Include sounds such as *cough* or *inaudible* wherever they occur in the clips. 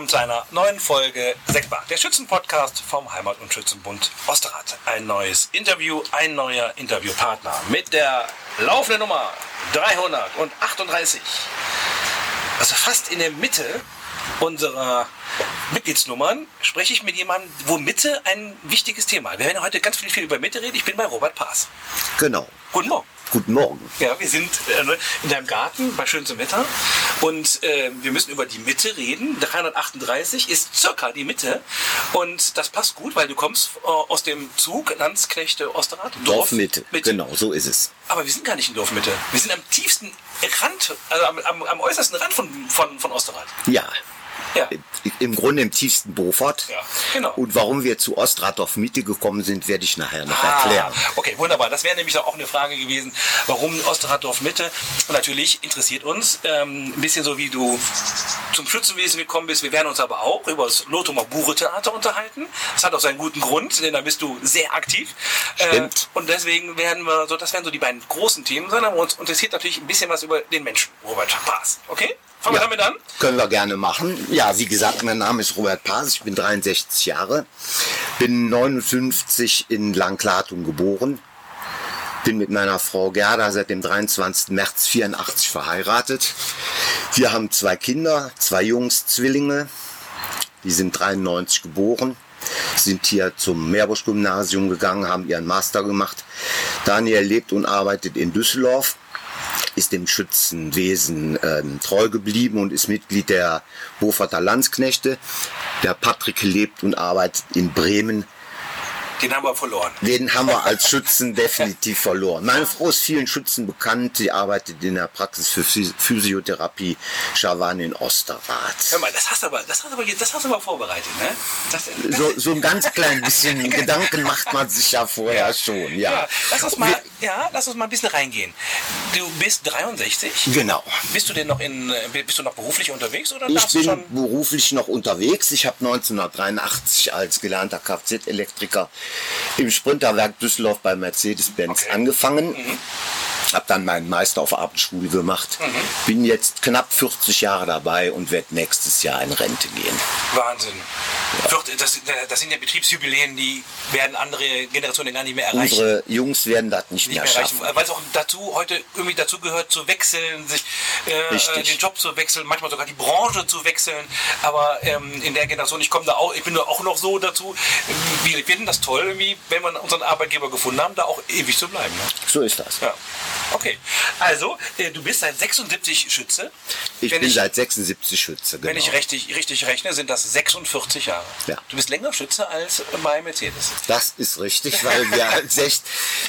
willkommen zu einer neuen Folge Sektbar, der Schützenpodcast vom Heimat- und Schützenbund Osterrad. Ein neues Interview, ein neuer Interviewpartner mit der laufenden Nummer 338. Also fast in der Mitte unserer Mitgliedsnummern spreche ich mit jemandem, wo Mitte ein wichtiges Thema. Wir werden heute ganz viel, viel über Mitte reden. Ich bin bei Robert Paas. Genau. Guten Morgen. Guten Morgen. Ja, wir sind äh, in deinem Garten bei schönstem Wetter und äh, wir müssen über die Mitte reden. 338 ist circa die Mitte und das passt gut, weil du kommst äh, aus dem Zug Landsknechte Osterrad. Dorfmitte. Genau, so ist es. Aber wir sind gar nicht in Dorfmitte. Wir sind am tiefsten Rand, also am, am, am äußersten Rand von, von, von Osterrad. Ja. Ja. Im Grunde im tiefsten Bofort. Ja, genau. Und warum wir zu Ostradorf Mitte gekommen sind, werde ich nachher noch Ah, erklären. okay, wunderbar. Das wäre nämlich auch eine Frage gewesen, warum Osteraddorf Mitte. Und natürlich interessiert uns ähm, ein bisschen so, wie du zum Schützenwesen gekommen bist. Wir werden uns aber auch über das Lothar Bure Theater unterhalten. Das hat auch seinen guten Grund, denn da bist du sehr aktiv. Stimmt. Äh, und deswegen werden wir so, das werden so die beiden großen Themen sein. Aber uns interessiert natürlich ein bisschen was über den Menschen, Robert Paas. Okay? Fangen wir Ja. damit an? Können wir gerne machen. Ja, wie gesagt, mein Name ist Robert Paas, ich bin 63 Jahre, bin 59 in Langklatum geboren, bin mit meiner Frau Gerda seit dem 23. März 84 verheiratet. Wir haben zwei Kinder, zwei Jungs, Zwillinge, die sind 93 geboren, sind hier zum Meerbusch-Gymnasium gegangen, haben ihren Master gemacht. Daniel lebt und arbeitet in Düsseldorf ist dem Schützenwesen ähm, treu geblieben und ist Mitglied der Boforter Landsknechte. Der Patrick lebt und arbeitet in Bremen. Den haben wir verloren. Den haben wir als Schützen definitiv verloren. Meine Frau ist vielen Schützen bekannt. Sie arbeitet in der Praxis für Phys- Physiotherapie Schawan in Osterrad. Hör mal, das hast du aber, das hast du aber, das hast du aber vorbereitet, ne? Das, das, So, so ein ganz klein bisschen *laughs* Gedanken macht man sich ja vorher schon. Ja, Ja, lass uns mal, ja, lass uns mal ein bisschen reingehen. Du bist 63. Genau. Bist du denn noch in, bist du noch beruflich unterwegs oder Ich bin schon? beruflich noch unterwegs. Ich habe 1983 als gelernter Kfz-Elektriker im Sprinterwerk Düsseldorf bei Mercedes-Benz Okay. angefangen. Habe dann meinen Meister auf Abendschule gemacht. Bin jetzt knapp 40 Jahre dabei und werde nächstes Jahr in Rente gehen. Wahnsinn. Das, das sind ja Betriebsjubiläen, die werden andere Generationen gar nicht mehr erreichen. Unsere Jungs werden das nicht, nicht mehr mehr erreichen, schaffen. weil es auch dazu heute irgendwie dazu gehört zu wechseln, sich äh, äh, den Job zu wechseln, manchmal sogar die Branche zu wechseln. Aber ähm, in der Generation, ich komme da auch, ich bin da auch noch so dazu. Wir finden das toll, irgendwie, wenn wir unseren Arbeitgeber gefunden haben, da auch ewig zu bleiben. Ne? So ist das. Ja. Okay. Also, äh, du bist seit 76 Schütze. Ich wenn bin ich, seit 76 Schütze. Genau. wenn ich richtig, richtig rechne, sind das 46 Jahre. Ja. Du bist länger Schütze als bei Mercedes. Das ist richtig, weil wir *laughs* als echt,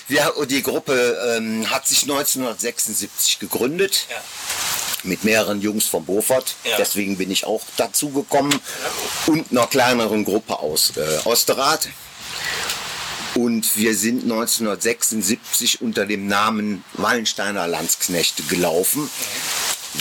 wir, die Gruppe ähm, hat sich 1976 gegründet. Ja. mit mehreren Jungs von Beaufort. Ja. Deswegen bin ich auch dazu gekommen. Und einer kleineren Gruppe aus äh, Osterrad. Und wir sind 1976 unter dem Namen Wallensteiner Landsknechte gelaufen.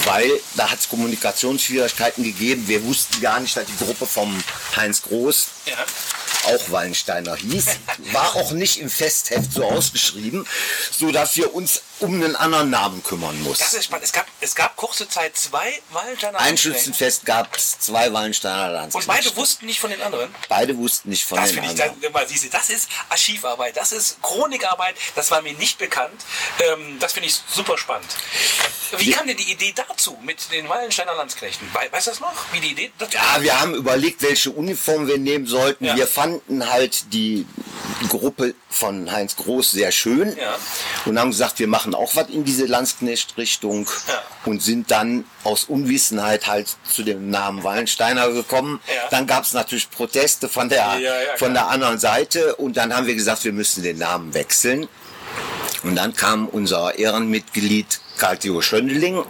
Weil da hat es Kommunikationsschwierigkeiten gegeben. Wir wussten gar nicht, dass die Gruppe vom Heinz Groß Ja. auch Wallensteiner hieß. *laughs* War auch nicht im Festheft so ausgeschrieben, so dass wir uns um einen anderen Namen kümmern Das mussten. ist spannend. Es gab, es gab kurze Zeit zwei Wallensteiner Ein. Schützenfest gab es zwei Wallensteiner Und beide wussten nicht von den anderen. Beide wussten nicht von Das den ich, anderen. das, mal, siehst du, das ist Archivarbeit, das ist Chronikarbeit, das war mir nicht bekannt. Ähm, das finde ich super spannend. Wie Ja. kam denn die Idee dazu mit den Wallensteiner Landsknechten? Wei- Weißt du das noch? Wie die Idee dazu Ja, wir haben überlegt, welche Uniform wir nehmen sollten. Ja. Wir fanden halt die Gruppe von Heinz Groß sehr schön Ja. und haben gesagt, wir machen auch was in diese Landsknecht-Richtung Ja. und sind dann aus Unwissenheit halt zu dem Namen Wallensteiner gekommen. Dann gab es natürlich Proteste von der, von der anderen Seite und dann haben wir gesagt, wir müssen den Namen wechseln. Und dann kam unser Ehrenmitglied Karl-Theo Schöndeling Mhm.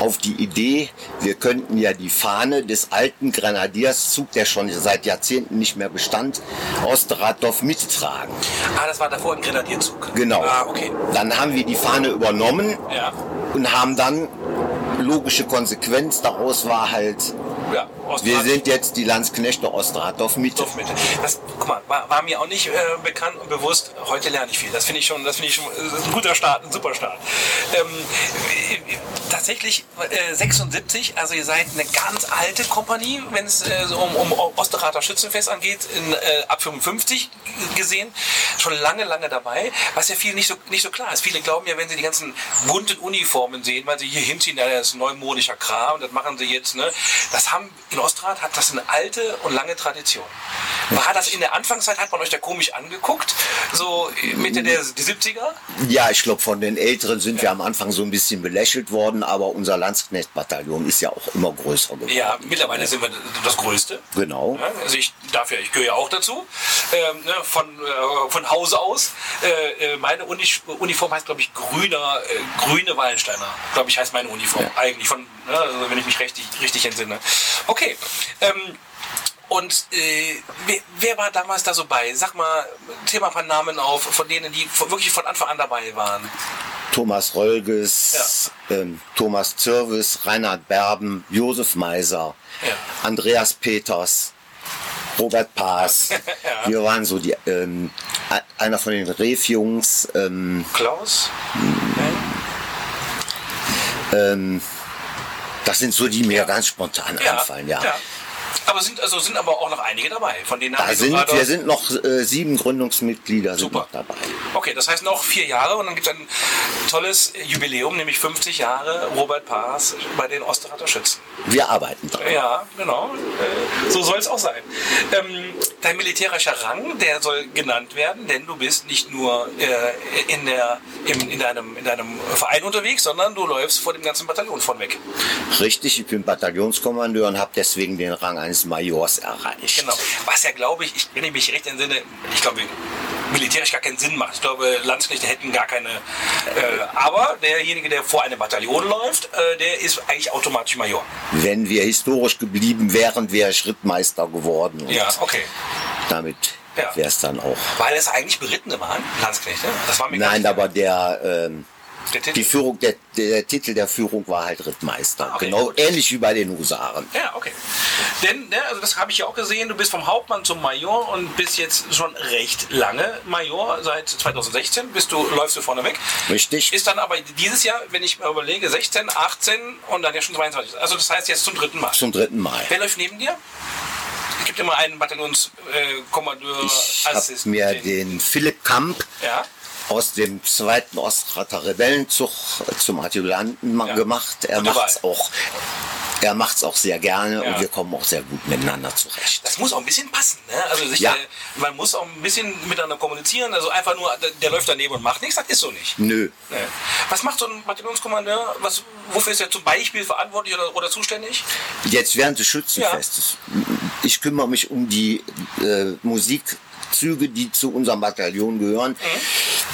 auf die Idee, wir könnten ja die Fahne des alten Grenadierszug, der schon seit Jahrzehnten nicht mehr bestand, aus Drahtdorf mittragen. Ah, das war davor ein Grenadierzug. Genau. Ah, okay. Dann haben wir die Fahne übernommen Ja. und haben dann logische Konsequenz daraus war halt Ja. Wir sind jetzt die Landsknechte Ostradorf Mitte. Das, guck mal, war, war mir auch nicht äh, bekannt und bewusst. Heute lerne ich viel. Das finde ich schon, das finde ich schon das ist ein guter Start, ein super Start. Ähm, äh, tatsächlich äh, 76, also ihr seid eine ganz alte Kompanie, wenn es äh, so um, um Osterrater Schützenfest angeht, in, äh, ab 55 gesehen, schon lange, lange dabei, was ja viel nicht so, nicht so klar ist. Viele glauben ja, wenn sie die ganzen bunten Uniformen sehen, weil sie hier hinziehen, das ist neumodischer Kram, das machen sie jetzt, ne? Das haben, in Osterrad hat das eine alte und lange Tradition. War das in der Anfangszeit, hat man euch da komisch angeguckt, so Mitte der die 70er? Ja, ich glaube, von den Älteren sind wir am Anfang so ein bisschen belächelt worden, aber unser Landsknechtbataillon ist ja auch immer größer geworden. Ja, mittlerweile sind wir das Größte. Genau. Ja, also ich darf ja, ich gehöre ja auch dazu, ähm, ne, von, äh, von Hause aus. Äh, äh, meine Uni Uniform heißt, glaube ich, grüner, äh, grüne Wallensteiner. Glaube ich, heißt meine Uniform. Eigentlich von, ne, also wenn ich mich richtig, richtig entsinne. Okay. Ähm, und äh, wer, wer war damals da so bei? Sag mal, Thema ein paar Namen auf, von denen, die wirklich von Anfang an dabei waren. Thomas Rolges, ähm, Thomas Zirvis, Reinhard Berben, Josef Meiser, Ja. Andreas Peters, Robert Paas. *laughs* Ja. Wir waren so die, ähm, einer von den Ref-Jungs. Ähm, Klaus? ähm, das sind so, die mir ganz spontan einfallen, ja. Aber sind, also sind aber auch noch einige dabei, von denen Da sind, wir sind noch äh, sieben Gründungsmitglieder sind Super. dabei. Okay, das heißt noch vier Jahre und dann gibt es ein tolles Jubiläum, nämlich 50 Jahre Robert Paas bei den Osterrater Schützen. Wir arbeiten dran. Ja, genau. Äh, So soll es auch sein. Ähm, dein militärischer Rang, der soll genannt werden, denn du bist nicht nur äh, in, der, im, in, deinem, in deinem Verein unterwegs, sondern du läufst vor dem ganzen Bataillon von weg. Richtig, ich bin Bataillonskommandeur und habe deswegen den Rang eines Majors erreicht. Genau. Was ja, glaube ich, ich, wenn ich mich recht entsinne, ich glaube, militärisch gar keinen Sinn macht. Ich glaube, Landsknechte hätten gar keine. Äh, aber derjenige, der vor einem Bataillon läuft, äh, der ist eigentlich automatisch Major. Wenn wir historisch geblieben wären, wäre Schrittmeister geworden. Ja, okay. damit Ja. wäre es dann auch. Weil es eigentlich Berittene waren, Landsknechte. Das war mir Nein, aber der, ähm. Die Führung, der, der Titel der Führung war halt Rittmeister. Okay, genau gut. ähnlich wie bei den Husaren. Ja, okay. Denn, ne, also das habe ich ja auch gesehen, du bist vom Hauptmann zum Major und bist jetzt schon recht lange Major. Seit 2016 bist du, läufst du vorne weg. Richtig? Ist dann aber dieses Jahr, wenn ich mir überlege, 16, 18 und dann ja schon 22. Also das heißt jetzt zum dritten Mal. Zum dritten Mal. Wer läuft neben dir? Es gibt immer einen Bataillonskommandeur. Ich habe mir den Philipp Kamp Ja, aus dem zweiten Ostrater Rebellenzug zum Adjutanten Ja. gemacht. Er macht's auch. Er macht's auch sehr gerne Ja. und wir kommen auch sehr gut miteinander zurecht. das muss auch ein bisschen passen. Ne? Also sich, Ja. äh, man muss auch ein bisschen miteinander kommunizieren. Also einfach nur, der, der läuft daneben und macht nichts, das ist so nicht. Nö. Nee. Was macht so ein Bataillonskommandeur? Was, wofür ist er zum Beispiel verantwortlich oder, oder zuständig? Jetzt während des Schützenfestes. Ich kümmere mich um die äh, Musikzüge, die zu unserem Bataillon gehören.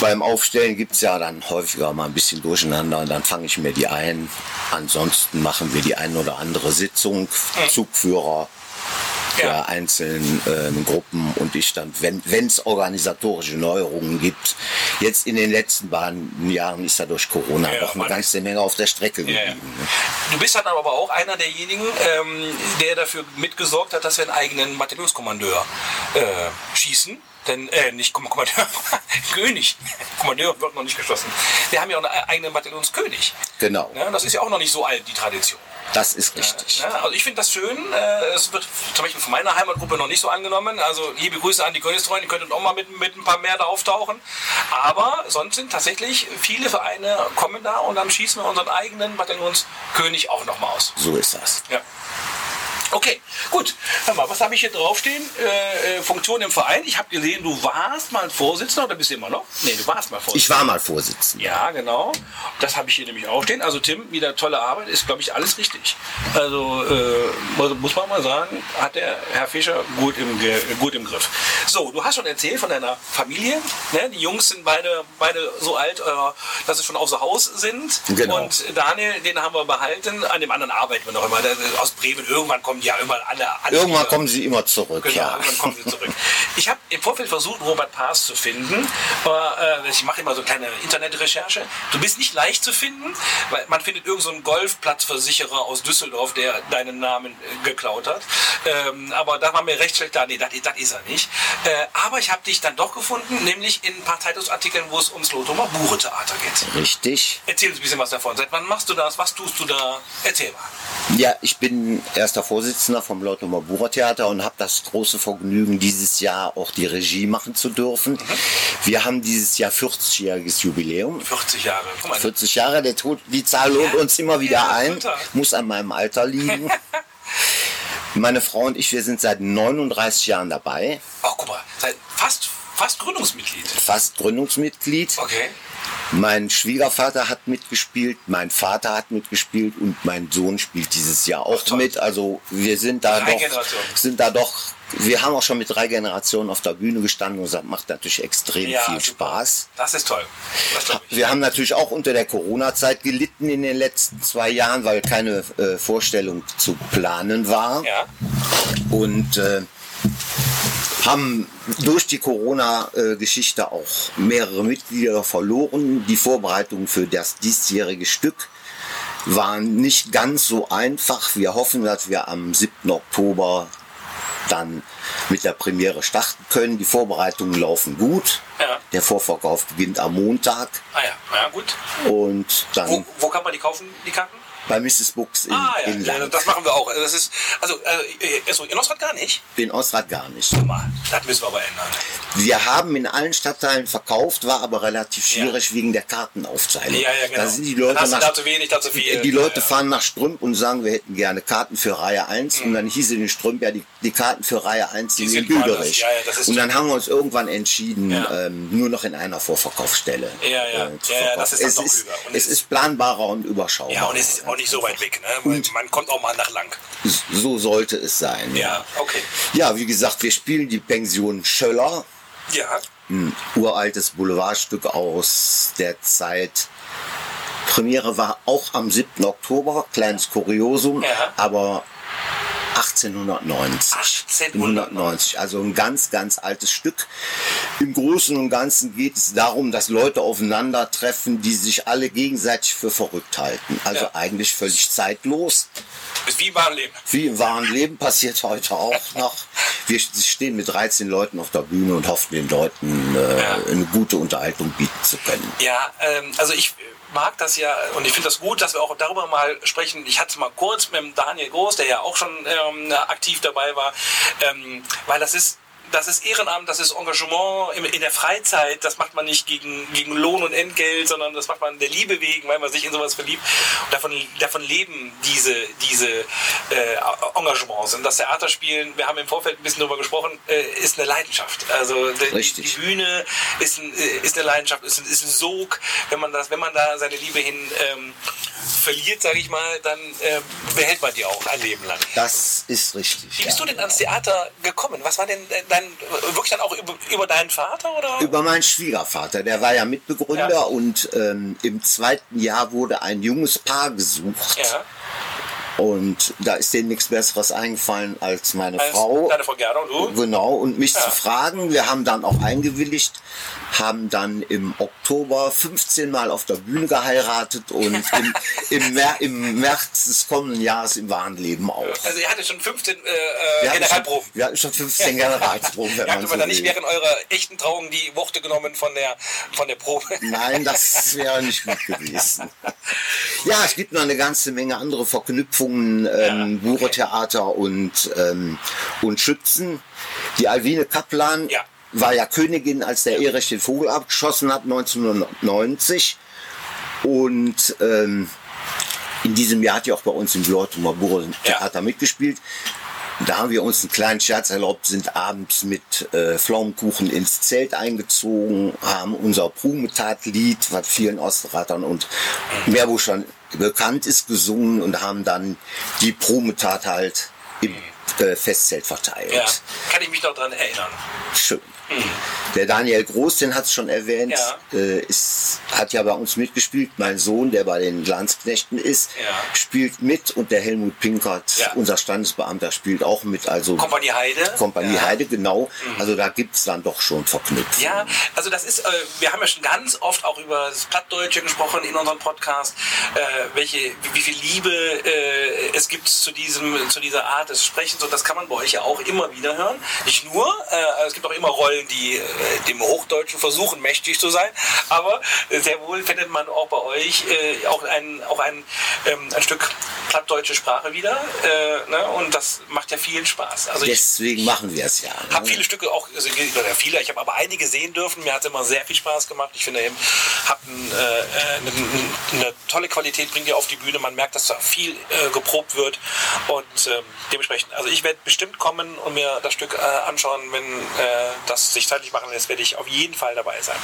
Beim Aufstellen gibt es ja dann häufiger mal ein bisschen Durcheinander und dann fange ich mir die ein. Ansonsten machen wir die ein oder andere Sitzung, Zugführer der Ja. einzelnen ähm, Gruppen und ich dann, wenn es organisatorische Neuerungen gibt. Jetzt in den letzten beiden Jahren ist ja durch Corona Ja, doch eine ganze Menge auf der Strecke Ja, ja. geblieben. ne? Du bist dann aber auch einer derjenigen, ähm, der dafür mitgesorgt hat, dass wir einen eigenen Bataillonskommandeur äh, schießen. Denn, äh, nicht Komm- Kommandeur, *laughs* König. Kommandeur wird noch nicht geschlossen. Wir haben ja auch einen eigenen Bataillonskönig. Genau, Ja, das ist ja auch noch nicht so alt, die Tradition. das ist richtig. Ja, also ich finde das schön. Äh, es wird zum Beispiel von meiner Heimatgruppe noch nicht so angenommen. Also liebe Grüße an die Königstreuen, die könnten auch mal mit, mit ein paar mehr da auftauchen. Aber sonst sind tatsächlich viele Vereine kommen da und dann schießen wir unseren eigenen Bataillonskönig auch noch mal aus. So ist das. Ja. Okay, gut. Hör mal, was habe ich hier draufstehen? Äh, äh, Funktion im Verein. Ich habe gesehen, du warst mal Vorsitzender oder bist du immer noch? Nee, du warst mal Vorsitzender. Ich war mal Vorsitzender. Ja, genau. Das habe ich hier nämlich auch stehen. Also Tim, wieder tolle Arbeit, ist glaube ich alles richtig. Also äh, muss- man mal sagen, hat der Herr Fischer gut im, gut im Griff. So, du hast schon erzählt von deiner Familie. Ne? Die Jungs sind beide, beide so alt, äh, dass sie schon außer Haus sind. Genau. Und Daniel, den haben wir behalten. An dem anderen arbeiten wir noch immer. Der, aus Bremen, irgendwann kommt kommen ja immer alle. alle Irgendwann wieder. kommen sie immer zurück, Genau, ja. irgendwann kommen sie zurück. Ich habe im Vorfeld versucht, Robert Paas zu finden. Aber, äh, ich mache immer so kleine Internetrecherche. Du bist nicht leicht zu finden, weil man findet irgendeinen so Golfplatzversicherer aus Düsseldorf, der deinen Namen äh, geklaut hat. Ähm, aber da war mir recht schlecht da. Nee, das, das ist er nicht. Äh, aber ich habe dich dann doch gefunden, nämlich in ein paar Zeitungsartikeln, wo es ums Lothar Bure Theater geht. Richtig. Erzähl uns ein bisschen was davon. Seit wann machst du das? Was tust du da? Erzähl mal. Ja, ich bin erster Vorsitzender vom Leutomer Bucher Theater und habe das große Vergnügen, dieses Jahr auch die Regie machen zu dürfen. Wir haben dieses Jahr 40-jähriges Jubiläum. 40 Jahre. Guck mal, 40 Jahre, der Tod, die Zahl lohnt Ja, uns immer wieder ja, ein. total. Muss an meinem Alter liegen. *laughs* Meine Frau und ich, wir sind seit 39 Jahren dabei. oh, guck mal, seit fast, fast Gründungsmitglied. Fast Gründungsmitglied. Okay. Mein Schwiegervater hat mitgespielt, mein Vater hat mitgespielt und mein Sohn spielt dieses Jahr auch toll. mit. Also wir sind da Drei doch, Generationen. sind da doch, wir haben auch schon mit drei Generationen auf der Bühne gestanden und das macht natürlich extrem Ja, viel super. Spaß. Das ist toll. Das. Wir haben natürlich auch unter der Corona-Zeit gelitten in den letzten zwei Jahren, weil keine äh, Vorstellung zu planen war. Ja. Und äh, haben durch die Corona-Geschichte auch mehrere Mitglieder verloren. Die Vorbereitungen für das diesjährige Stück waren nicht ganz so einfach. Wir hoffen, dass wir am 7. Oktober dann mit der Premiere starten können. Die Vorbereitungen laufen gut. Ja. Der Vorverkauf beginnt am Montag Ah ja, ja gut. und dann Wo, wo kann man die kaufen, die Karten? Bei Mrs. Books in, Ah ja, in, ja, Lang. das machen wir auch. Das ist, also, äh, also in Osrad gar nicht. in Ostrad gar nicht. Das müssen wir aber ändern. Wir haben in allen Stadtteilen verkauft, war aber relativ schwierig wegen der Kartenaufteilung. Ja, ja, genau. Da sind die Leute nach, da zu wenig, da zu viel. die Leute Ja, ja. fahren nach Strümp und sagen, wir hätten gerne Karten für Reihe 1 und dann hieß es in Strümp, ja, die, die Karten für Reihe 1 Die sind in. Büderich. Ja, ja, und dann haben wir uns irgendwann entschieden, Ja. ähm, nur noch in einer Vorverkaufsstelle Ja, ja. äh, Ja, ja, das ist es, doch ist, es- ist planbarer und überschaubarer. Ja, und es ist auch nicht so weit weg. Ne? Man, kommt auch mal nach lang. So sollte es sein. Ja, okay. Ja, wie gesagt, wir spielen die Pension Schöller. Ja, ein uraltes Boulevardstück aus der Zeit. Premiere war auch am 7. Oktober, kleines Kuriosum, Ja. aber 1890. 1890. Also ein ganz, ganz altes Stück. Im Großen und Ganzen geht es darum, dass Leute aufeinandertreffen, die sich alle gegenseitig für verrückt halten. Also Ja. eigentlich völlig zeitlos. ist wie im wahren Leben. Wie im wahren Leben passiert heute auch noch. Wir stehen mit 13 Leuten auf der Bühne und hoffen den Leuten äh, Ja. eine gute Unterhaltung bieten zu können. Ja, ähm, also ich mag das ja und ich finde das gut, dass wir auch darüber mal sprechen. Ich hatte mal kurz mit Daniel Groß, der ja auch schon ähm, aktiv dabei war, ähm, weil das ist das ist Ehrenamt, das ist Engagement in, der Freizeit. Das macht man nicht gegen, gegen Lohn und Entgelt, sondern das macht man der Liebe wegen, weil man sich in sowas verliebt. Und davon, davon leben diese, diese äh, Engagements. Und das Theaterspielen, wir haben im Vorfeld ein bisschen darüber gesprochen, äh, ist eine Leidenschaft. Also die, die. Bühne ist, ein, äh, ist eine Leidenschaft, ist ein, ist ein Sog. Wenn man, das, wenn man da seine Liebe hin ähm, verliert, sage ich mal, dann äh, behält man die auch ein Leben lang. Das ist richtig. Wie bist ja. du denn ans Theater gekommen? Was war denn äh, dein, wirklich dann auch über, über deinen Vater? Oder? Über meinen Schwiegervater, der war ja Mitbegründer Ja. und ähm, im zweiten Jahr wurde ein junges Paar gesucht. ja, Und da ist denen nichts Besseres eingefallen als meine als Frau. Deine Frau Gerda und du? Genau, und mich Ja. zu fragen. Wir haben dann auch eingewilligt, haben dann im Oktober 15 Mal auf der Bühne geheiratet und *laughs* im, im, Mer im März des kommenden Jahres im wahren Leben auch. Also ihr hattet schon 15 äh, Wir äh, hatten Generalproben. schon, wir hatten schon 15 Generalproben, Ihr habt aber so dann nicht während eurer echten Trauung die Worte genommen von der, von der Probe. Nein, das wäre nicht gut gewesen. *laughs* Ja, es gibt noch eine ganze Menge andere Verknüpfungen, ähm, Buretheater und, ähm, und Schützen. Die Alwine Kaplan Ja. War ja Königin, als der Erich den Vogel abgeschossen hat, 1990. Und ähm, in diesem Jahr hat die auch bei uns im Leutumer Bure Theater mitgespielt. Da haben wir uns einen kleinen Scherz erlaubt, sind abends mit äh, Pflaumenkuchen ins Zelt eingezogen, haben unser Prumetat-Lied, was vielen Ostratern und Meerbuschern bekannt ist, gesungen und haben dann die Prumetat halt im äh, Festzelt verteilt. Ja, kann ich mich noch dran erinnern. Schön. Der Daniel Groß, den hat es schon erwähnt, Ja. äh, ist, hat ja bei uns mitgespielt. Mein Sohn, der bei den Landsknechten ist, Ja. spielt mit und der Helmut Pinkert, Ja. unser Standesbeamter, spielt auch mit. Also Kompanie Heide. Kompanie. Mhm. Heide, genau. Also da gibt es dann doch schon Verknüpfungen. Ja, also das ist, äh, wir haben ja schon ganz oft auch über das Plattdeutsche gesprochen in unserem Podcast, äh, welche, wie, wie viel Liebe äh, es gibt zu diesem, zu dieser Art des Sprechens und das kann man bei euch ja auch immer wieder hören. Nicht nur, äh, es gibt auch immer Rollen, die äh, dem Hochdeutschen versuchen, mächtig zu sein, aber sehr wohl findet man auch bei euch äh, auch ein, auch ein, ähm, ein Stück plattdeutsche Sprache wieder äh, ne? und das macht ja vielen Spaß. Also ich, Deswegen machen wir es ja. ne? habe viele Stücke auch, also, viele, ich habe aber einige sehen dürfen. Mir hat es immer sehr viel Spaß gemacht. Ich finde, ihr habt ein, eine, eine tolle Qualität, bringt ihr auf die Bühne. Man merkt, dass da viel äh, geprobt wird. Und ähm, dementsprechend, also ich werde bestimmt kommen und mir das Stück äh, anschauen, wenn äh, das sich zeitlich machen lässt, werde ich auf jeden Fall dabei sein.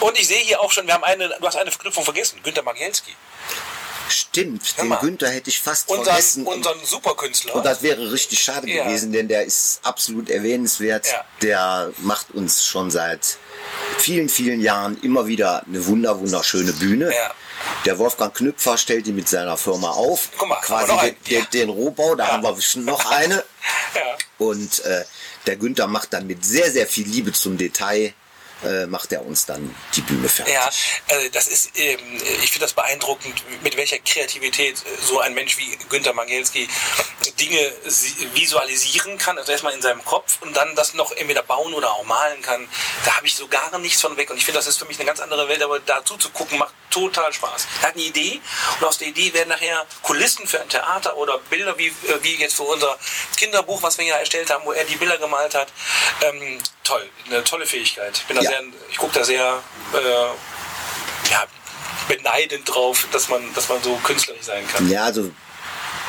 Und ich sehe hier auch schon, wir haben eine, du hast eine Verknüpfung vergessen, Günter Magielski. Stimmt, den. Günther hätte ich fast Unseren, vergessen. Unseren Superkünstler. Und das wäre richtig schade Ja. gewesen, denn der ist absolut erwähnenswert. Ja. Der macht uns schon seit vielen, vielen Jahren immer wieder eine wunder, wunderschöne Bühne. Ja. Der Wolfgang Knüpfer stellt die mit seiner Firma auf. Guck mal, quasi den, den, Rohbau, da haben wir noch eine. *laughs* Und äh, der Günther macht dann mit sehr, sehr viel Liebe zum Detail, äh, macht er uns dann die Bühne fertig. Ja, äh, das ist, ähm, ich finde das beeindruckend, mit welcher Kreativität äh, so ein Mensch wie Günter Mangelski Dinge si- visualisieren kann, also erstmal in seinem Kopf und dann das noch entweder bauen oder auch malen kann. Da habe ich so gar nichts von weg und ich finde, das ist für mich eine ganz andere Welt, aber dazu zu gucken macht total Spaß. Er hat eine Idee und aus der Idee werden nachher Kulissen für ein Theater oder Bilder wie, wie jetzt für unser Kinderbuch, was wir ja erstellt haben, wo er die Bilder gemalt hat. Ähm, toll, eine tolle Fähigkeit. Bin da Ja. Sehr, ich gucke da sehr äh, ja, beneidend drauf, dass man, dass man so künstlerisch sein kann. Ja, also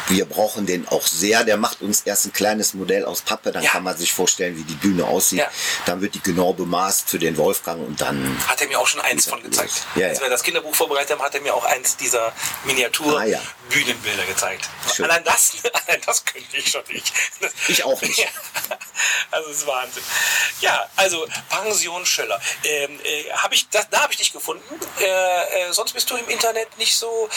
wir brauchen den auch sehr. Der macht uns erst ein kleines Modell aus Pappe, dann Ja. kann man sich vorstellen, wie die Bühne aussieht. Ja. Dann wird die genau bemaßt für den Wolfgang und dann. Hat er mir auch schon eins von gezeigt. Ja, Als wir das Kinderbuch vorbereitet haben, hat er mir auch eins dieser Ah. Miniatur-Bühnenbilder gezeigt. Schön. Allein das, *laughs* allein das könnte ich schon nicht. Das- Ich auch nicht. *laughs* Also es ist Wahnsinn. Ja, also Pension Schöller. Ähm, äh, hab ich, das, da habe ich dich gefunden. Äh, äh, sonst bist du im Internet nicht so,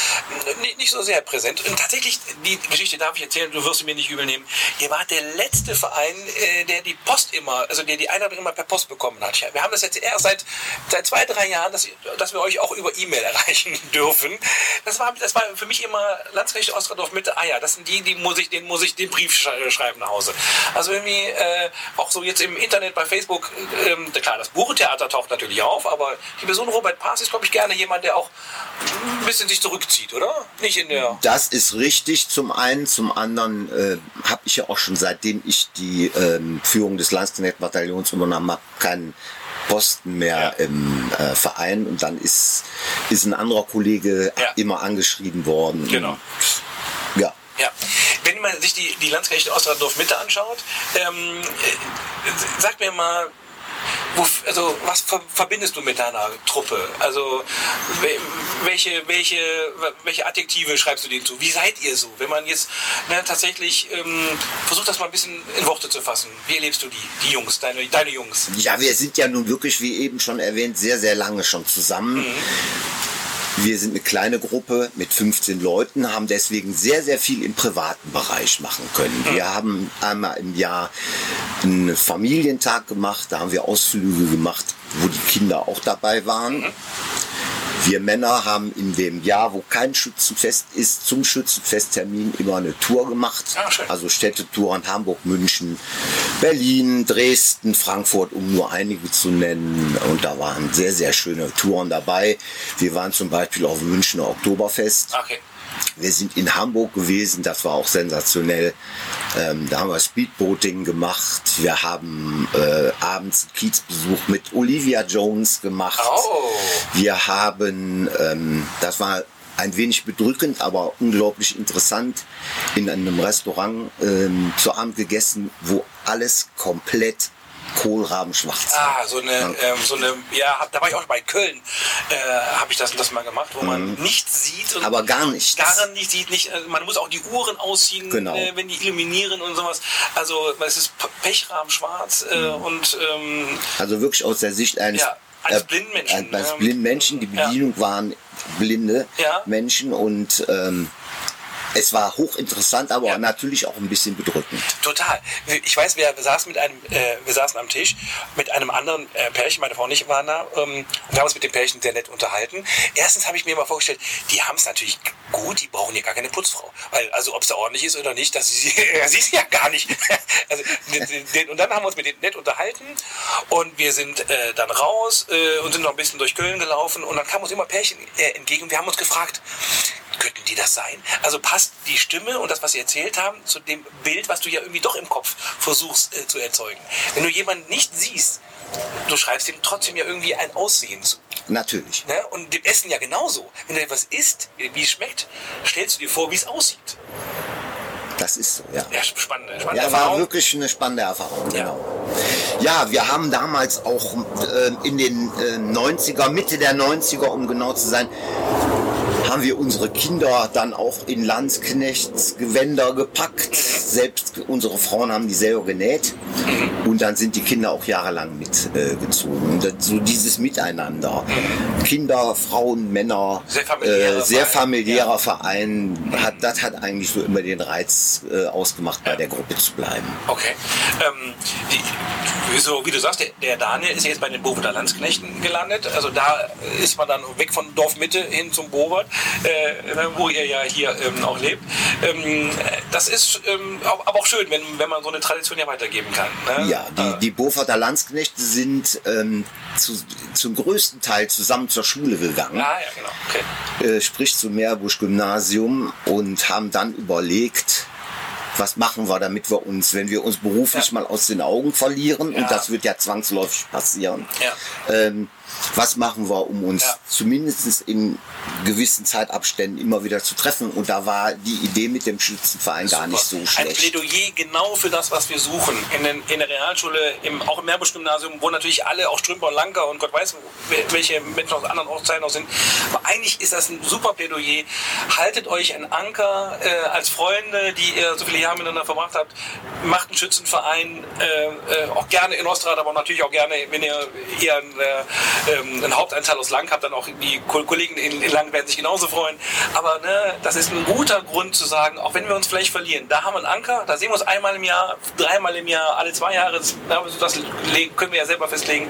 nicht so sehr präsent. Und tatsächlich, die Geschichte darf ich erzählen, du wirst sie mir nicht übel nehmen. Ihr wart der letzte Verein, äh, der die Post immer, also der die Einladung immer per Post bekommen hat. Wir haben das jetzt erst seit, seit zwei, drei Jahren, dass, dass wir euch auch über E-Mail *laughs* erreichen dürfen. Das war, das war für mich immer Landskirche Ostradorf Mitte, ah ja, das sind die, die muss ich, den muss ich den Brief sch- schreiben nach Hause. Also irgendwie äh, auch so jetzt im Internet bei Facebook, ähm, klar, das Buchetheater taucht natürlich auf, aber die Person Robert Paas ist, glaube ich, gerne jemand, der auch ein bisschen sich zurückzieht, oder? Nicht in der. Das ist richtig zum einen. Zum anderen äh, habe ich ja auch schon seitdem ich die ähm, Führung des Landsknecht-Bataillons übernommen habe, keinen Posten mehr Ja. im äh, Verein. Und dann ist, ist ein anderer Kollege Ja. immer angeschrieben worden. Genau. Ja. Ja, wenn man sich die, die Landskirche Ostradorf Mitte anschaut, ähm, äh, sag mir mal, wo, also was ver verbindest du mit deiner Truppe? Also wel- welche, welche, welche Adjektive schreibst du denen zu? Wie seid ihr so? Wenn man jetzt ne, tatsächlich ähm, versucht, das mal ein bisschen in Worte zu fassen. Wie erlebst du die, die Jungs, deine, deine Jungs? Ja, wir sind ja nun wirklich, wie eben schon erwähnt, sehr, sehr lange schon zusammen. Wir sind eine kleine Gruppe mit 15 Leuten, haben deswegen sehr, sehr viel im privaten Bereich machen können. Wir haben einmal im Jahr einen Familientag gemacht, da haben wir Ausflüge gemacht, wo die Kinder auch dabei waren. Wir Männer haben in dem Jahr, wo kein Schützenfest ist, zum Schützenfesttermin immer eine Tour gemacht. Ah. Also Städtetouren Hamburg, München, Berlin, Dresden, Frankfurt, um nur einige zu nennen. Und da waren sehr, sehr schöne Touren dabei. Wir waren zum Beispiel auf dem Münchner Oktoberfest. Okay. Wir sind in Hamburg gewesen, das war auch sensationell. Ähm, da haben wir Speedboating gemacht. Wir haben äh, abends Kiezbesuch mit Olivia Jones gemacht. Oh. Wir haben, ähm, das war ein wenig bedrückend, aber unglaublich interessant, in einem Restaurant ähm, zu Abend gegessen, wo alles komplett Kohlrabenschwarz. Ah, so eine, ähm, so eine, ja, hab- da war ich auch bei Köln, äh, habe ich das, das mal gemacht, wo man nichts sieht. Und Mhm. Aber gar nichts. Gar nicht sieht, nicht, also man muss auch die Uhren ausziehen, Genau. äh, wenn die illuminieren und sowas. Also es ist P- Pechrahmen schwarz äh, Mhm. und ähm, Also wirklich aus der Sicht eines, Ja, eines blinden Menschen, Eines ähm, blinden Menschen. Die ja. Bedienung waren blinde Ja. Menschen und ähm, es war hochinteressant, aber Ja. natürlich auch ein bisschen bedrückend. Total. Ich weiß, wir, saßen mit einem, äh, wir saßen am Tisch mit einem anderen äh, Pärchen, meine Frau und ich waren da, ähm, und wir haben uns mit dem Pärchen sehr nett unterhalten. Erstens habe ich mir mal vorgestellt, die haben es natürlich gut, die brauchen hier gar keine Putzfrau. Weil, also ob es da ordentlich ist oder nicht, das sie, ja, *laughs* sie ist ja gar nicht. *laughs* also, und dann haben wir uns mit denen nett unterhalten und wir sind äh, dann raus äh, und sind noch ein bisschen durch Köln gelaufen und dann kamen uns immer Pärchen äh, entgegen und wir haben uns gefragt, Könnten die das sein? Also passt die Stimme und das, was sie erzählt haben, zu dem Bild, was du ja irgendwie doch im Kopf versuchst äh, zu erzeugen. Wenn du jemanden nicht siehst, du schreibst ihm trotzdem ja irgendwie ein Aussehen zu. Natürlich. Ne? Und dem Essen ja genauso. Wenn du etwas isst, wie es schmeckt, stellst du dir vor, wie es aussieht. Das ist so, ja. Ja, spannende, spannende Ja, war Erfahrung. wirklich eine spannende Erfahrung, Ja. genau. Ja, wir haben damals auch äh, in den äh, 90er, Mitte der 90er, um genau zu sein, haben wir unsere Kinder dann auch in Landsknechtsgewänder gepackt. Selbst unsere Frauen haben die selber genäht. Und dann sind die Kinder auch jahrelang mitgezogen. Äh, so dieses Miteinander. Kinder, Frauen, Männer, Sehr familiärer äh, sehr Verein. familiärer Verein. Hat, das hat eigentlich so immer den Reiz äh, ausgemacht, bei der Gruppe zu bleiben. Okay. Ähm, die, so wie du sagst, der, der Daniel ist jetzt bei den Boveter Landsknechten gelandet. Also da ist man dann weg von Dorfmitte hin zum Bovert, wo ihr ja hier ähm, auch lebt. Ähm, das ist ähm, aber auch schön, wenn, wenn man so eine Tradition ja weitergeben kann. Ne? Ja, die, Äh, die Boferter Landsknechte sind zu, zum größten Teil zusammen zur Schule gegangen, Ah, ja, genau. Okay. äh, sprich zum Meerbusch-Gymnasium und haben dann überlegt, was machen wir, damit wir uns, wenn wir uns beruflich Ja. mal aus den Augen verlieren, Ja. und das wird ja zwangsläufig passieren, Ja. ähm, was machen wir, um uns Ja. zumindest in gewissen Zeitabständen immer wieder zu treffen? Und da war die Idee mit dem Schützenverein gar nicht so Ein schlecht. Plädoyer genau für das, was wir suchen. In, den, in der Realschule, im, auch im Meerbusch-Gymnasium, wo natürlich alle, auch Strümper und Lanker und Gott weiß, wel- welche Menschen aus anderen Ortsteilen auch sind. Aber eigentlich ist das ein super Plädoyer. Haltet euch einen Anker äh, als Freunde, die ihr so viele Jahre miteinander verbracht habt. Macht einen Schützenverein, äh, äh, auch gerne in Ostrad, aber natürlich auch gerne, wenn ihr eher einen, äh, ähm, einen Hauptanteil aus Lang habt, dann auch die Ko- Kollegen in, in Lang werden sich genauso freuen. Aber ne, das ist ein guter Grund zu sagen, auch wenn wir uns vielleicht verlieren, da haben wir einen Anker, da sehen wir uns einmal im Jahr, dreimal im Jahr, alle zwei Jahre, das, das können wir ja selber festlegen.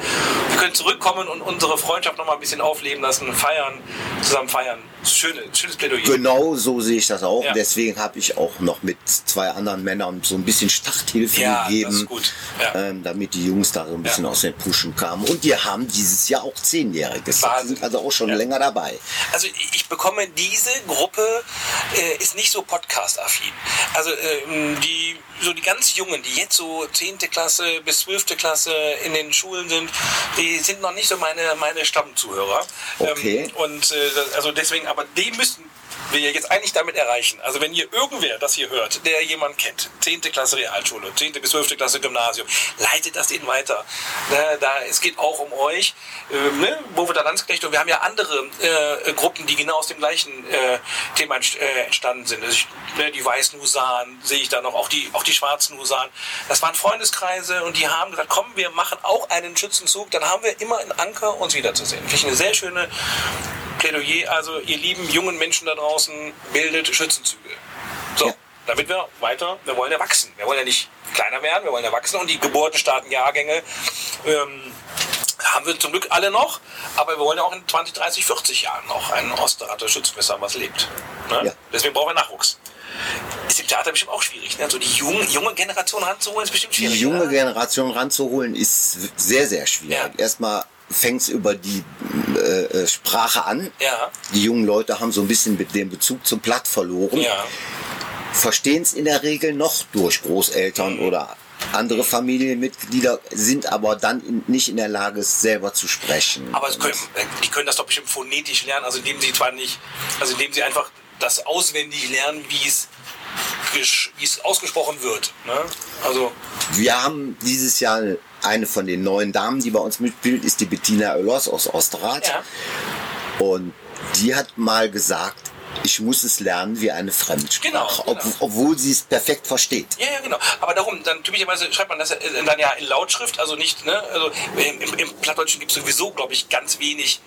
Wir können zurückkommen und unsere Freundschaft noch mal ein bisschen aufleben lassen, feiern, zusammen feiern. Schöne, schönes Plädoyer. Genau so sehe ich das auch. Ja. Deswegen habe ich auch noch mit zwei anderen Männern so ein bisschen Starthilfe Ja, gegeben. Ja. Ähm, damit die Jungs da so ein bisschen aus den Puschen kamen. Und die haben dieses Jahr auch Zehnjähriges. Sind also auch schon länger dabei. Also ich ich bekomme, diese Gruppe äh, ist nicht so podcast-affin. Also ähm, die, so die ganz Jungen, die jetzt so 10. Klasse bis 12. Klasse in den Schulen sind, die sind noch nicht so meine, meine Stammzuhörer. Okay. Ähm, und äh, also deswegen, aber die müssen wir jetzt eigentlich damit erreichen. Also wenn ihr irgendwer das hier hört, der jemand kennt, 10. Klasse Realschule, 10. bis 12. Klasse Gymnasium, leitet das denen weiter. Ne, da, es geht auch um euch, ähm, ne, wo wir da Landsknecht und wir haben ja andere äh, Gruppen, die genau aus dem gleichen äh, Thema äh, entstanden sind. Also ich, ne, die weißen Husaren sehe ich da noch, auch die, auch die schwarzen Husaren. Das waren Freundeskreise und die haben gesagt, komm, wir machen auch einen Schützenzug, dann haben wir immer einen Anker, uns wiederzusehen. Finde ich eine sehr schöne Plädoyer, also ihr lieben jungen Menschen da draußen, bildet Schützenzüge. So, Ja. damit wir weiter, wir wollen ja wachsen. Wir wollen ja nicht kleiner werden, wir wollen ja wachsen und die Geburtenstarten, Jahrgänge ähm, haben wir zum Glück alle noch, aber wir wollen ja auch in 20, 30, 40 Jahren noch ein Osterrater Schützenmesser, was lebt. Ne? Ja. Deswegen brauchen wir Nachwuchs. Ist im Theater bestimmt auch schwierig. Ne? So die junge, junge Generation ranzuholen ist bestimmt Die schwierig. junge ne? Generation ranzuholen ist sehr, sehr schwierig. Ja. Erstmal fängt es über die äh, äh, Sprache an. Ja, Die jungen Leute haben so ein bisschen mit dem Bezug zum Platt verloren. ja. verstehen es in der Regel noch durch Großeltern oder andere Familienmitglieder, sind aber dann in, nicht in der Lage, es selber zu sprechen. Aber können, die können das doch bestimmt phonetisch lernen, also indem sie zwar nicht, also indem sie einfach das auswendig lernen, wie es, wie es ausgesprochen wird. Ne? Also, Wir haben dieses Jahr eine von den neuen Damen, die bei uns mitspielt, ist die Bettina Oellers aus Osterrad. Ja. Und die hat mal gesagt, ich muss es lernen wie eine Fremdsprache, Genau, ob, genau. obwohl sie es perfekt versteht. Ja, ja, genau. Aber darum, dann typischerweise schreibt man das ja dann ja in Lautschrift, also nicht, ne? Also im, im, im Plattdeutschen gibt es sowieso, glaube ich, ganz wenig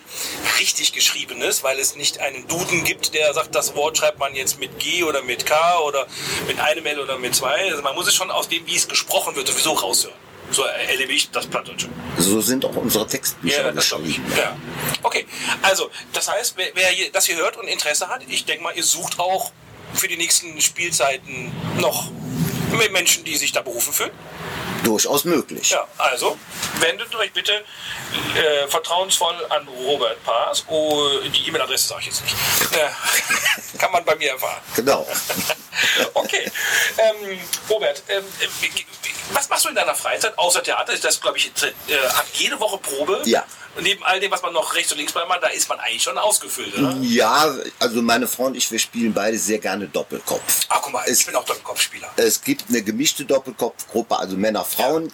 richtig geschriebenes, weil es nicht einen Duden gibt, der sagt, das Wort schreibt man jetzt mit G oder mit K oder mit einem L oder mit zwei. Also man muss es schon aus dem, wie es gesprochen wird, sowieso raushören. So erlebe ich das Plattdeutsche. So sind auch unsere Textbücher Ja, das glaube ich. geschrieben. Ja. Okay, also das heißt, wer, wer hier, das hier hört und Interesse hat, ich denke mal, ihr sucht auch für die nächsten Spielzeiten noch Menschen, die sich da berufen fühlen. Durchaus möglich. Ja, also wendet euch bitte äh, vertrauensvoll an Robert Paas. Oh, die E-Mail-Adresse sage ich jetzt nicht. Äh, *laughs* kann man bei mir erfahren. Genau. *laughs* Okay. Ähm, Robert, ähm, wie- was machst du in deiner Freizeit außer Theater? Ist das, glaube ich, äh, hat jede Woche Probe? Ja. Neben all dem, was man noch rechts und links bei macht, da ist man eigentlich schon ausgefüllt, oder? Ja, also meine Frau und ich, wir spielen beide sehr gerne Doppelkopf. Ah, guck mal, Es- ich bin auch Doppelkopfspieler. Es gibt eine gemischte Doppelkopfgruppe, also Männer, Frauen,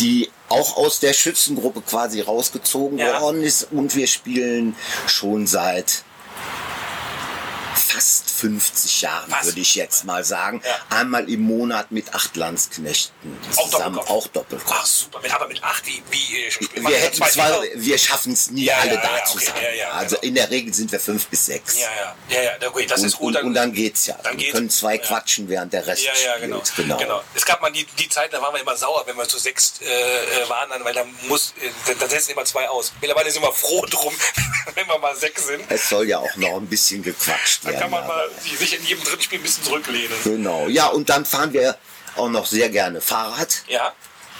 die auch aus der Schützengruppe quasi rausgezogen Ja. worden ist. Und wir spielen schon seit fast 50 Jahren, Was? würde ich jetzt mal sagen. Ja. Einmal im Monat mit acht Landsknechten Auch zusammen. Doppelkopf? Auch Doppelkopf. Ach, super. Aber mit acht, wie, wir hätten zwar, wir schaffen es nie Ja, alle ja, da ja, okay, zusammen. ja, also genau. in der Regel sind wir fünf bis sechs. Ja, ja, ja, okay, das und, ist gut. und, und dann geht's ja. Dann wir geht's. können zwei quatschen, während der Rest Ja, ja, genau. spielt. genau. genau. Es gab mal die, die Zeit, da waren wir immer sauer, wenn wir zu sechs äh, äh, waren, dann, weil da muss, äh, da- da setzen immer zwei aus. Mittlerweile sind wir froh drum, *laughs* wenn wir mal sechs sind. Es soll ja auch noch ein bisschen gequatscht Dann werden. kann man mal sich in jedem dritten Spiel ein bisschen zurücklehnen. Genau. Ja, und dann fahren wir auch noch sehr gerne Fahrrad. Ja,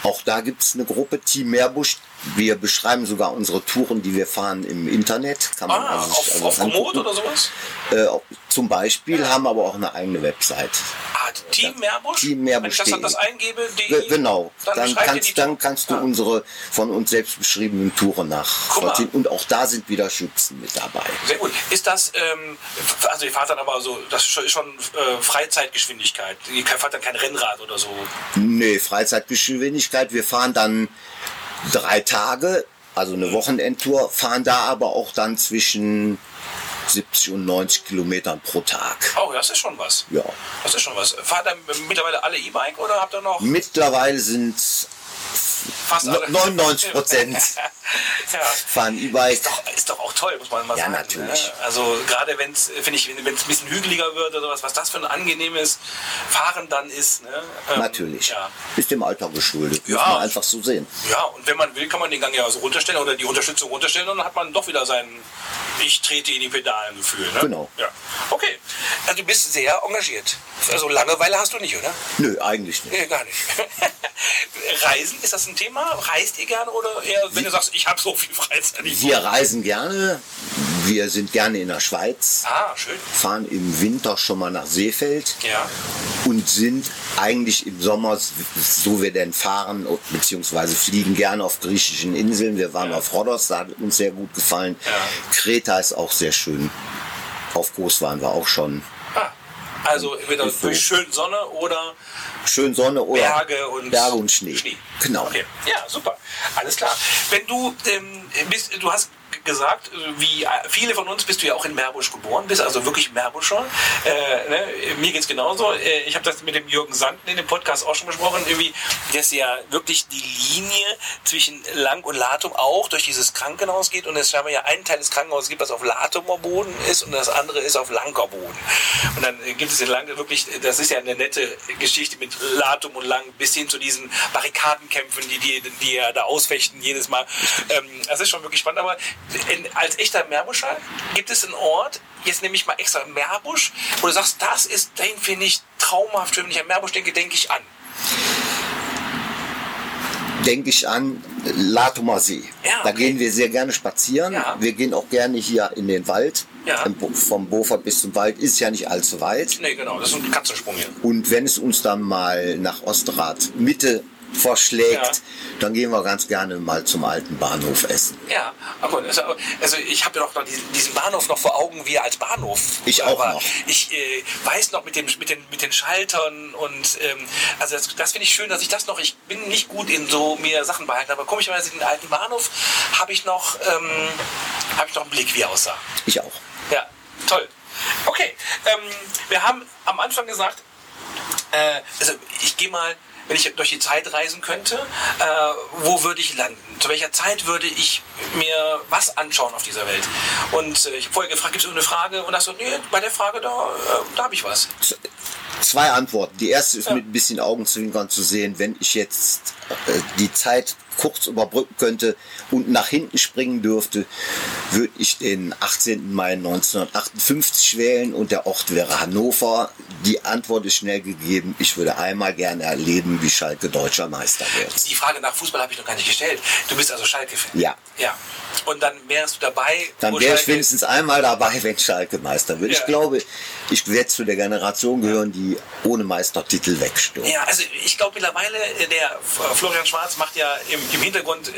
Auch da gibt es eine Gruppe, Team Meerbusch. Wir beschreiben sogar unsere Touren, die wir fahren im Internet. Kann man ah, also auf, also auf Komoot oder sowas? Äh, zum Beispiel haben aber auch eine eigene Website. Ah, Team Meerbusch? Team Meerbusch Wenn ich das, das DE. eingebe, die, Ge- Genau. dann, Dann, kannst, dann kannst du Ah. unsere von uns selbst beschriebenen Touren nachvollziehen. Und auch da sind wieder Schützen mit dabei. Sehr gut. Ist das, ähm, also ihr fahrt dann aber so, das ist schon, ist schon äh, Freizeitgeschwindigkeit. Ihr fahrt dann kein Rennrad oder so. Nee, Freizeitgeschwindigkeit. Wir fahren dann drei Tage, also eine Wochenendtour, fahren da aber auch dann zwischen 70 und 90 Kilometern pro Tag. Oh, das ist schon was. Ja. Das ist schon was. Fahrt ihr mittlerweile alle E-Bike oder habt ihr noch Mittlerweile sind fast alle? 99 Prozent *laughs* ja. fahren E-Bike. Ist doch, ist doch auch toll, muss man mal Ja, sagen. natürlich. Ne? Also gerade wenn es, finde ich, wenn es ein bisschen hügeliger wird oder sowas, was das für ein angenehmes Fahren dann ist. Ne? Ähm, Natürlich. Ja. Ist dem Alter geschuldet. Muss Ja. man einfach so sehen. ja, und wenn man will, kann man den Gang ja so runterstellen oder die Unterstützung runterstellen und dann hat man doch wieder sein Ich trete in die Pedalen Gefühl. Ne? Genau. Ja. Okay. Also du bist sehr engagiert. Also Langeweile hast du nicht, oder? Nö, eigentlich nicht. Nee, gar nicht. *laughs* Reisen, ist das ein Thema? Reist ihr gerne oder eher, wenn du sagst, ich habe so viel Freizeit? Wir reisen gerne. Wir sind gerne in der Schweiz. ah, schön. Fahren im Winter schon mal nach Seefeld. Ja. und sind eigentlich im Sommer, so wir denn fahren, beziehungsweise fliegen gerne auf griechischen Inseln. Wir waren Ja. auf Rhodos, da hat uns sehr gut gefallen. Ja. Kreta ist auch sehr schön. Auf Kos waren wir auch schon. Ah, also entweder durch schön Sonne oder Schön Sonne oder Berge und, Berge und Schnee. Genau. Okay. Ja, super. Alles klar. Wenn du ähm, bist, du hast gesagt, wie viele von uns bist du ja auch in Meerbusch geboren, bist also wirklich Meerbuscher. Äh, ne? Mir geht's genauso. Äh, ich habe das mit dem Jürgen Sanden in dem Podcast auch schon besprochen, irgendwie, dass ja wirklich die Linie zwischen Lang und Latum auch durch dieses Krankenhaus geht und es scheinbar ja einen Teil des Krankenhauses gibt, das auf Latumer Boden ist und das andere ist auf Lanker Boden. Und dann gibt es in Lang wirklich, das ist ja eine nette Geschichte mit Latum und Lang bis hin zu diesen Barrikadenkämpfen, die die, die ja da ausfechten jedes Mal. Ähm, das ist schon wirklich spannend, aber in, als echter Meerbuscher gibt es einen Ort, jetzt nehme ich mal extra Meerbusch, wo du sagst, das ist, den finde ich traumhaft schön. Wenn ich an Meerbusch denke, denke ich an. Denke ich an Latumer See. Ja, Da okay. gehen wir sehr gerne spazieren. Ja. Wir gehen auch gerne hier in den Wald. Ja. Vom Bofert bis zum Wald ist ja nicht allzu weit. Nee, genau, das ist ein Katzensprung hier. Und wenn es uns dann mal nach Osterrad Mitte verschlägt, Ja. dann gehen wir ganz gerne mal zum alten Bahnhof essen. Ja, aber also, also ich habe ja noch diesen, diesen Bahnhof noch vor Augen, wie er als Bahnhof Ich auch war. noch. Ich äh, weiß noch mit, dem, mit, den, mit den Schaltern und ähm, also das, das finde ich schön, dass ich das noch, ich bin nicht gut in so mir Sachen behalten, aber komischerweise den alten Bahnhof habe ich noch, ähm, habe ich noch einen Blick, wie er aussah. Ich auch. Ja, toll. Okay, ähm, wir haben am Anfang gesagt, äh, also ich gehe mal, wenn ich durch die Zeit reisen könnte, äh, wo würde ich landen? Zu welcher Zeit würde ich mir was anschauen auf dieser Welt? Und äh, ich habe vorher gefragt, gibt es irgendeine Frage? Und da so, nee, bei der Frage, da, äh, da habe ich was. Zwei Antworten. Die erste ist Ja. mit ein bisschen Augenzwinkern zu sehen, wenn ich jetzt äh, die Zeit kurz überbrücken könnte und nach hinten springen dürfte, würde ich den 18. Mai 1958 wählen und der Ort wäre Hannover. Die Antwort ist schnell gegeben. Ich würde einmal gerne erleben, wie Schalke deutscher Meister wird. Die Frage nach Fußball habe ich noch gar nicht gestellt. Du bist also Schalke-Fan. Ja. Ja. Und dann wärst du dabei. Dann wäre ich wenigstens einmal dabei, wenn Schalke Meister wird. Ja. Ich glaube, ich werde zu der Generation gehören, die ohne Meistertitel wegstürmt. Ja, also ich glaube mittlerweile, der Florian Schwarz macht ja im, im Hintergrund äh,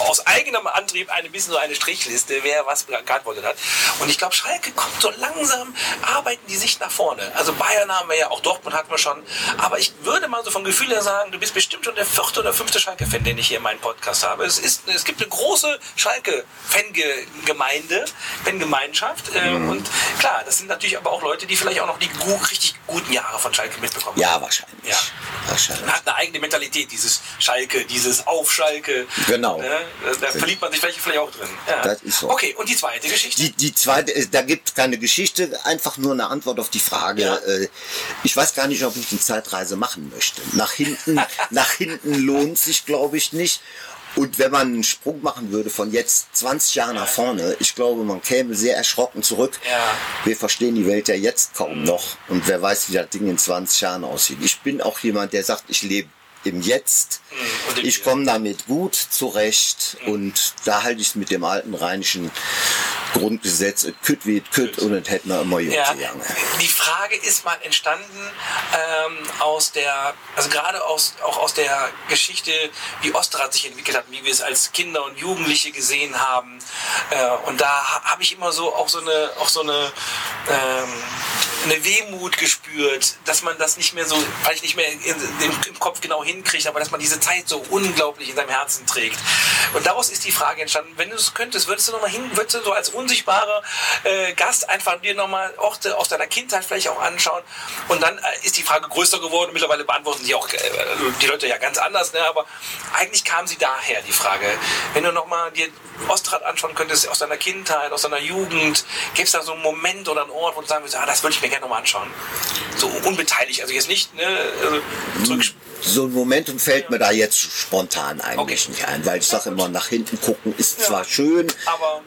aus eigenem Antrieb ein bisschen so eine Strichliste, wer was geantwortet hat. Und ich glaube, Schalke kommt so langsam, arbeiten die sich nach vorne. Also Bayern haben wir ja, auch Dortmund hatten wir schon. Aber ich würde mal so vom Gefühl her sagen, du bist bestimmt schon der vierte oder fünfte Schalke-Fan, den ich hier in meinem Podcast habe. Es, ist, es gibt eine große Schalke-Fangemeinde, Fangemeinschaft. Äh, Und klar, das sind natürlich aber auch Leute, die vielleicht auch noch die gu richtig guten Jahre von Schalke mitbekommen Ja, wahrscheinlich. Ja. wahrscheinlich. man hat eine eigene Mentalität, dieses Schalke, dieses Auf Schalke. Genau. Ne? Da verliebt man sich vielleicht, vielleicht auch drin. Ja. Das ist so. Okay, und die zweite Geschichte? Die, die zweite, äh, da gibt keine Geschichte, einfach nur eine Antwort auf die Frage. Ja. Äh, Ich weiß gar nicht, ob ich eine Zeitreise machen möchte. Nach hinten, *laughs* nach hinten lohnt sich, glaube ich, nicht. Und wenn man einen Sprung machen würde von jetzt 20 Jahren nach vorne, ich glaube, man käme sehr erschrocken zurück. Ja. Wir verstehen die Welt ja jetzt kaum noch. Und wer weiß, wie das Ding in 20 Jahren aussieht. Ich bin auch jemand, der sagt, ich lebe im Jetzt. Mhm, im Ich komme damit gut zurecht. Und da halte ich es mit dem alten rheinischen Grundgesetz, et kütt wie et kütt und es hätten wir immer gut ja, gegangen. die Frage ist mal entstanden ähm, aus der, also gerade aus, auch aus der Geschichte, wie Osterrad sich entwickelt hat, wie wir es als Kinder und Jugendliche gesehen haben. Äh, und da ha- habe ich immer so auch so eine, auch so eine, ähm, eine Wehmut gespürt, dass man das nicht mehr so, vielleicht nicht mehr in, im, im Kopf genau hinkriegt, aber dass man diese Zeit so unglaublich in seinem Herzen trägt. Und daraus ist die Frage entstanden, wenn du es könntest, würdest du noch mal hin, würdest du so als unsichtbarer äh, Gast einfach dir nochmal Orte aus deiner Kindheit vielleicht auch anschauen und dann äh, ist die Frage größer geworden, mittlerweile beantworten sie auch äh, die Leute ja ganz anders, ne? aber eigentlich kam sie daher, die Frage. Wenn du nochmal dir Ostrad anschauen könntest aus deiner Kindheit, aus deiner Jugend, gäbe es da so einen Moment oder einen Ort, wo du sagen würdest, ah, das würde ich mir gerne nochmal anschauen. So unbeteiligt, also jetzt nicht, ne, also zurück, So ein Momentum fällt mir da jetzt spontan eigentlich Okay. nicht ein, weil ich sage immer, nach hinten gucken ist zwar schön, aber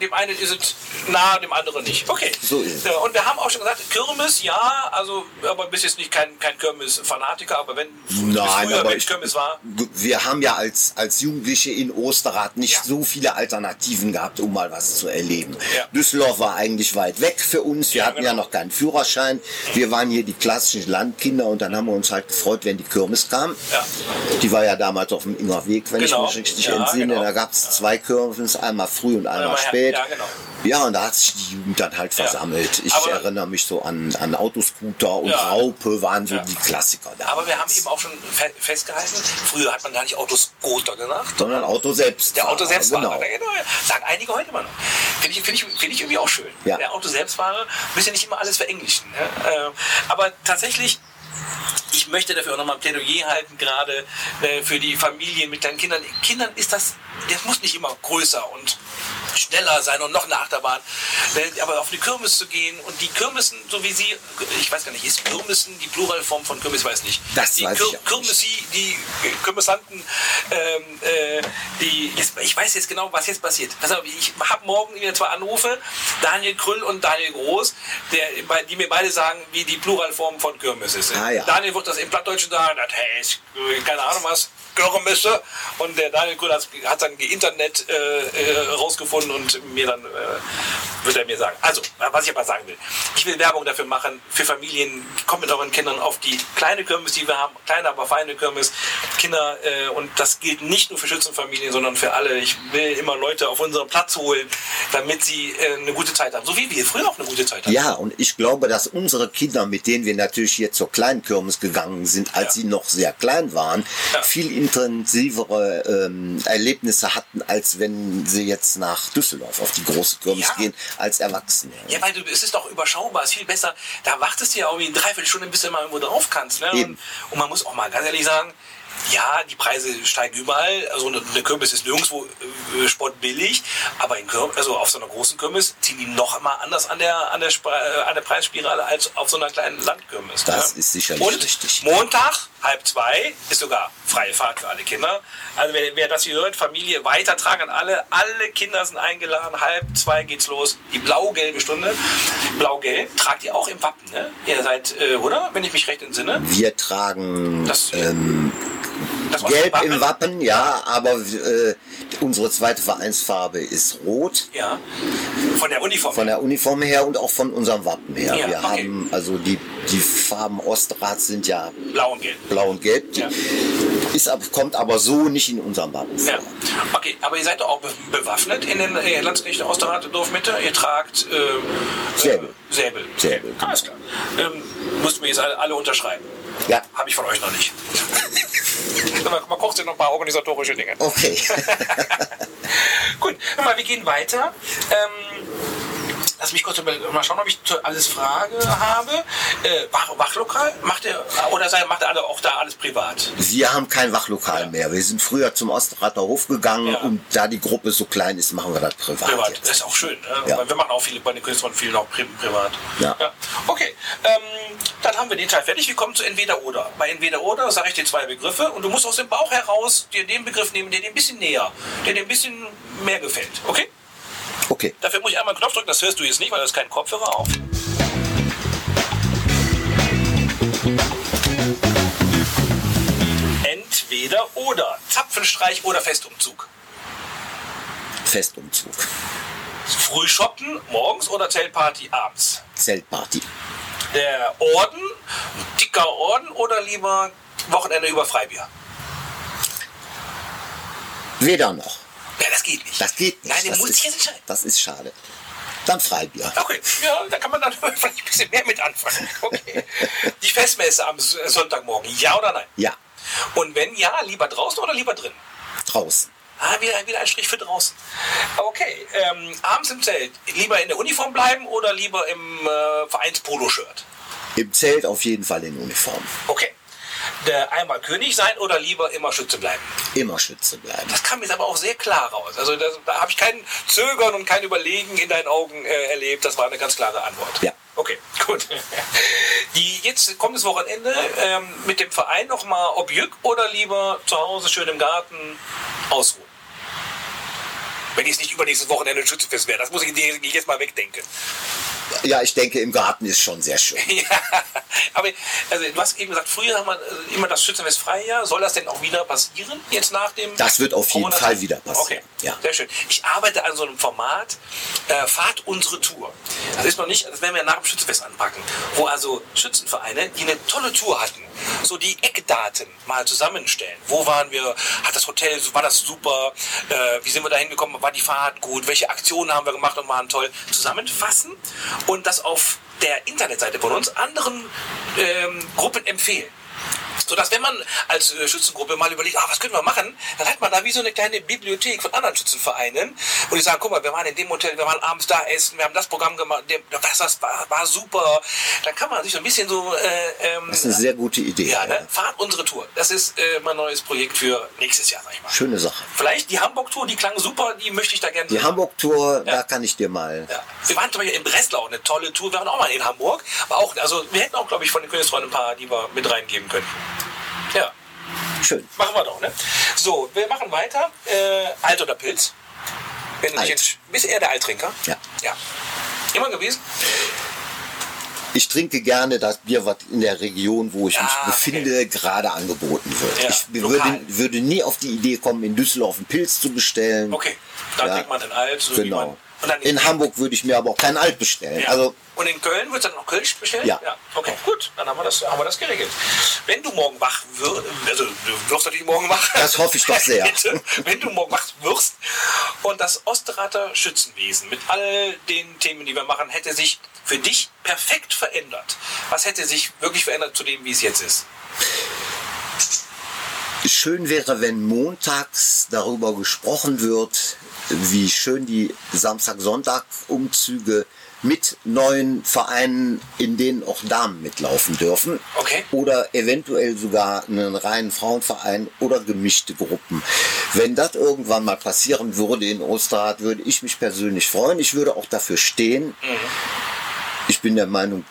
dem einen ist es nah, dem anderen nicht. Okay. So ist es. Ja, und wir haben auch schon gesagt, Kirmes, ja, also, aber bist jetzt nicht kein, kein Kirmes-Fanatiker, aber wenn Nein, früher, aber ich, Kirmes war, wir haben ja als, als Jugendliche in Osterrad nicht Ja. so viele Alternativen gehabt, um mal was zu erleben. Ja. Düsseldorf war eigentlich weit weg für uns. Wir Ja, hatten ja genau. noch keinen Führerschein. Wir waren hier die klassischen Landkinder und dann haben wir uns halt gefreut, wenn die Kirmes kam. Ja. Die war ja damals auf dem Ingerweg, wenn Genau. ich mich richtig Ja, entsinne. genau. Da gab es zwei Kirmes, einmal früh und einmal Einmal spät. ja, genau. Ja, und da hat sich die Jugend dann halt Ja. versammelt. Ich Aber- erinnere mich so an, an Autoscooter und Ja. Raupe waren so Ja. die Klassiker da. aber wir haben eben auch schon fe festgehalten, früher hat man gar nicht Autoscooter gesagt, sondern Auto selbst. Der Auto selbstfahrer, Genau. genau. Sagen einige heute immer noch. Finde ich, finde ich, finde ich irgendwie auch schön. Ja. Der Auto selbstfahrer, müssen ja nicht immer alles verenglischen. Ne? Aber tatsächlich, ich möchte dafür auch nochmal ein Plädoyer halten, gerade äh, für die Familien mit kleinen Kindern. Kindern ist das, das muss nicht immer größer und schneller sein und noch eine Achterbahn. Äh, Aber auf eine Kirmes zu gehen und die Kirmesen, so wie sie, ich weiß gar nicht, ist Kirmesen die Pluralform von Kirmes, weiß nicht. Das die weiß ich auch nicht. Kirmesi, die Kirmesanten, ähm, äh, die, jetzt, ich weiß jetzt genau, was jetzt passiert. Pass auf, ich habe morgen wieder zwei Anrufe, Daniel Krüll und Daniel Groß, der, die mir beide sagen, wie die Pluralform von Kirmes ist. Ah, ja. Daniel wird das im Plattdeutschen sagen, das heißt, äh, keine Ahnung was, Kirmesse. Und der Daniel Krüll hat, hat dann Internet äh, äh, rausgefunden und mir dann äh, wird er mir sagen. Also, was ich aber sagen will. Ich will Werbung dafür machen, für Familien. Kommt mit euren Kindern auf die kleine Kirmes, die wir haben. Kleine, aber feine Kirmes. Kinder, äh, und das gilt nicht nur für Schützenfamilien, sondern für alle. Ich will immer Leute auf unseren Platz holen, damit sie äh, eine gute Zeit haben. So wie wir früher auch eine gute Zeit hatten. Ja, und ich glaube, dass unsere Kinder, mit denen wir natürlich hier zur kleinen Kirmes gegangen sind, als Ja. sie noch sehr klein waren, Ja. viel intensivere ähm, Erlebnisse hatten, als wenn sie jetzt nach Düsseldorf auf die große Kirmes Ja. gehen, als Erwachsene. Ja, weil du, es ist doch überschaubar, es ist viel besser. Da wartest du ja irgendwie eine Dreiviertelstunde, bis du mal irgendwo drauf kannst. Ne? Und, und man muss auch mal ganz ehrlich sagen, ja, die Preise steigen überall. Also eine, eine Kirmes ist nirgendwo äh, sportbillig, aber in Kirmes, also auf so einer großen Kirmes ziehen die noch mal anders an der, an der, äh, an der Preisspirale als auf so einer kleinen Landkirmes. Das ne? ist sicherlich Und richtig. Montag, halb zwei, ist sogar freie Fahrt für alle Kinder. Also wer, wer das hier hört, Familie weitertragen an alle. Alle Kinder sind eingeladen. Halb zwei geht's los. Die blau-gelbe Stunde. Blau-gelb tragt ihr auch im Wappen, ne? Ihr seid, äh, oder? Wenn ich mich recht entsinne. Wir tragen Das, ähm, das Gelb Wappen. im Wappen, ja, aber äh, unsere zweite Vereinsfarbe ist rot. Ja. Von der Uniform. Von der Uniform her und auch von unserem Wappen her. Ja, wir okay. haben, also die, die Farben Ostrats sind ja Blau und Gelb. blau und gelb. Ja. ist, kommt aber so nicht in unserem Wappen vor. Ja. Okay, aber ihr seid doch auch be bewaffnet in den äh, Landskirchen Osterrate Dorfmitte. Ihr tragt äh, Säbel. Äh, Säbel. Säbel, genau. Alles klar. Ähm, mussten wir jetzt alle, alle unterschreiben. Ja. Habe ich von euch noch nicht. *laughs* man, man kocht sich noch ein paar organisatorische Dinge. Okay. *laughs* Gut, mal, wir gehen weiter. Ähm, lass mich kurz über, mal schauen, ob ich alles Frage habe. Äh, Wach, Wachlokal? Macht ihr, oder sei- macht ihr alle auch da alles privat? wir haben kein Wachlokal mehr. Wir sind früher zum Ostrater Hof gegangen Ja. und da die Gruppe so klein ist, machen wir das privat, Privat, jetzt. das ist auch schön. Ne? Ja. Weil Wir machen auch viele bei den Künstlern viel noch pri privat. Ja. Okay, ähm, dann haben wir den Teil fertig. Wir kommen zu Entweder oder. Bei Entweder oder sage ich dir zwei Begriffe und du musst aus dem Bauch heraus dir den Begriff nehmen, der dir ein bisschen näher, der dir ein bisschen mehr gefällt. Okay? Okay. Dafür muss ich einmal einen Knopf drücken, das hörst du jetzt nicht, weil das ist kein Kopfhörer auf. Entweder oder. Zapfenstreich oder Festumzug. Festumzug. Frühshoppen morgens oder Zeltparty abends. Zeltparty. Der Orden, dicker Orden oder lieber Wochenende über Freibier? Weder noch. Ja, das geht nicht. Das geht nicht. Nein, den das muss ist, ich jetzt entscheiden. Das ist schade. Dann Freibier. Okay, ja, da kann man dann *laughs* vielleicht ein bisschen mehr mit anfangen. Okay. Die Festmesse am Sonntagmorgen, ja oder nein? Ja, Und wenn ja, lieber draußen oder lieber drin? draußen. Ah, wieder, wieder ein Strich für draußen. Okay, ähm, abends im Zelt, lieber in der Uniform bleiben oder lieber im äh, Vereins-Polo-Shirt? Im Zelt auf jeden Fall in Uniform. Okay. Der einmal König sein oder lieber immer Schütze bleiben? Immer Schütze bleiben. Das kam jetzt aber auch sehr klar raus. Also das, da habe ich kein Zögern und kein Überlegen in deinen Augen äh, erlebt. Das war eine ganz klare Antwort. Ja. Okay, gut. Die, jetzt kommt das Wochenende ähm, mit dem Verein nochmal ob Jück oder lieber zu Hause schön im Garten ausruhen. Wenn jetzt nicht übernächstes Wochenende Schützenfest wäre. Das muss ich jetzt mal wegdenken. Ja, ich denke, im Garten ist schon sehr schön. *laughs* Ja, aber also, du hast eben gesagt, früher haben wir äh, immer das Schützenfest Freijahr. Soll das denn auch wieder passieren, jetzt nach dem Das wird auf jeden Corona? Fall wieder passieren. Okay, Ja. sehr schön. Ich arbeite an so einem Format, äh, Fahrt unsere Tour. Das ist noch nicht, das werden wir nach dem Schützenfest anpacken, wo also Schützenvereine, die eine tolle Tour hatten, so die Eckdaten mal zusammenstellen. Wo waren wir? Hat das Hotel, war das super? Äh, wie sind wir da hingekommen? War die Fahrt gut? Welche Aktionen haben wir gemacht und waren toll? Zusammenfassen und das auf der Internetseite von uns anderen ähm, Gruppen empfehlen. Sodass, wenn man als äh, Schützengruppe mal überlegt, ah, was können wir machen, dann hat man da wie so eine kleine Bibliothek von anderen Schützenvereinen, wo die sagen, guck mal, wir waren in dem Hotel, wir waren abends da essen, wir haben das Programm gemacht, das, das war, war super. Dann kann man sich so ein bisschen so... Äh, ähm, Das ist eine sehr gute Idee. ja, ne? Fahrt unsere Tour. Das ist äh, mein neues Projekt für nächstes Jahr, sag ich mal. Schöne Sache. Vielleicht die Hamburg-Tour, die klang super, die möchte ich da gerne Die Hamburg-Tour, Ja. da kann ich dir mal. ja. Wir waren zum Beispiel in Breslau, eine tolle Tour. Wir waren auch mal in Hamburg. Aber auch, also wir hätten auch, glaube ich, von den Königsfreunden ein paar, die wir mit reingeben können. Ja, Schön. machen wir doch, ne? So, wir machen weiter. Äh, Alt oder Pilz? Wenn du Alt. jetzt, bist eher der Alttrinker? Ja. Ja. Immer gewesen? Ich trinke gerne das Bier, was in der Region, wo ich Ah, mich okay. befinde, gerade angeboten wird. Ja, ich würde, würde nie auf die Idee kommen, in Düsseldorf einen Pilz zu bestellen. Okay. Dann Ja. trinkt man den Alt, so Genau. In Hamburg würde ich mir aber auch kein Alt bestellen. Ja. Also und in Köln wird dann noch Kölsch bestellt? Ja. Okay, gut, dann haben wir das, haben wir das geregelt. Wenn du morgen wach wirst, also du wirst natürlich morgen wach. Das hoffe ich doch sehr. *laughs* Wenn du morgen wach wirst und das Osterrater Schützenwesen mit all den Themen, die wir machen, hätte sich für dich perfekt verändert. Was hätte sich wirklich verändert zu dem, wie es jetzt ist? Schön wäre, wenn montags darüber gesprochen wird, wie schön die Samstag-Sonntag-Umzüge mit neuen Vereinen, in denen auch Damen mitlaufen dürfen. Okay. Oder eventuell sogar einen reinen Frauenverein oder gemischte Gruppen. Wenn das irgendwann mal passieren würde in Osterrad, würde ich mich persönlich freuen. Ich würde auch dafür stehen. Ich bin der Meinung,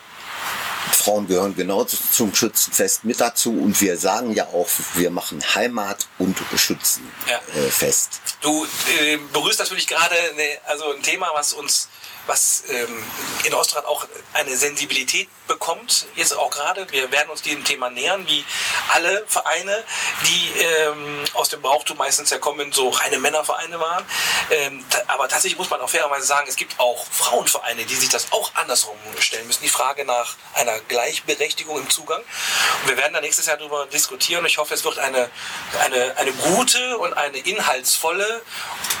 Frauen gehören genau zum Schützenfest mit dazu und wir sagen ja auch, wir machen Heimat und Schützenfest. Ja. Äh, Fest. Du äh, berührst natürlich gerade ne, also ein Thema, was uns was ähm, in Ostrad auch eine Sensibilität bekommt, jetzt auch gerade. Wir werden uns diesem Thema nähern, wie alle Vereine, die ähm, aus dem Brauchtum meistens ja kommen, so reine Männervereine waren. Ähm, aber tatsächlich muss man auch fairerweise sagen, es gibt auch Frauenvereine, die sich das auch andersrum stellen müssen. Die Frage nach einer Gleichberechtigung im Zugang. Und wir werden da nächstes Jahr darüber diskutieren. Ich hoffe, es wird eine, eine, eine gute und eine inhaltsvolle,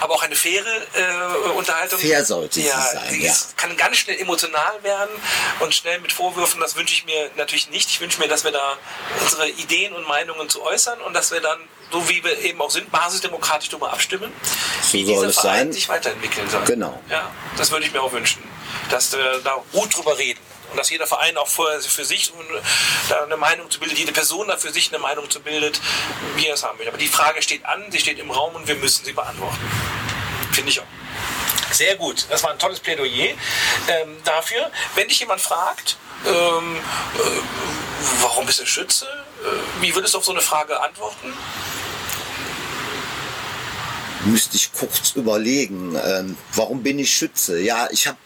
aber auch eine faire äh, Unterhaltung. Fair sollte sie ja, sein, sie ja. ist, kann ganz schnell emotional werden und schnell mit Vorwürfen. Das wünsche ich mir natürlich nicht. Ich wünsche mir, dass wir da unsere Ideen und Meinungen zu äußern und dass wir dann, so wie wir eben auch sind, basisdemokratisch darüber abstimmen, So wie soll dieser es Verein sein. sich weiterentwickeln soll. Genau. Ja, das würde ich mir auch wünschen, dass wir da gut drüber reden. Und dass jeder Verein auch für, für sich eine Meinung zu bildet, jede Person da für sich eine Meinung zu bildet, wie er es haben will. Aber die Frage steht an, sie steht im Raum und wir müssen sie beantworten. Finde ich auch. Sehr gut, das war ein tolles Plädoyer ähm, dafür. Wenn dich jemand fragt, ähm, äh, warum bist du Schütze, äh, wie würdest du auf so eine Frage antworten? Müsste ich kurz überlegen, ähm, warum bin ich Schütze? Ja, ich habe,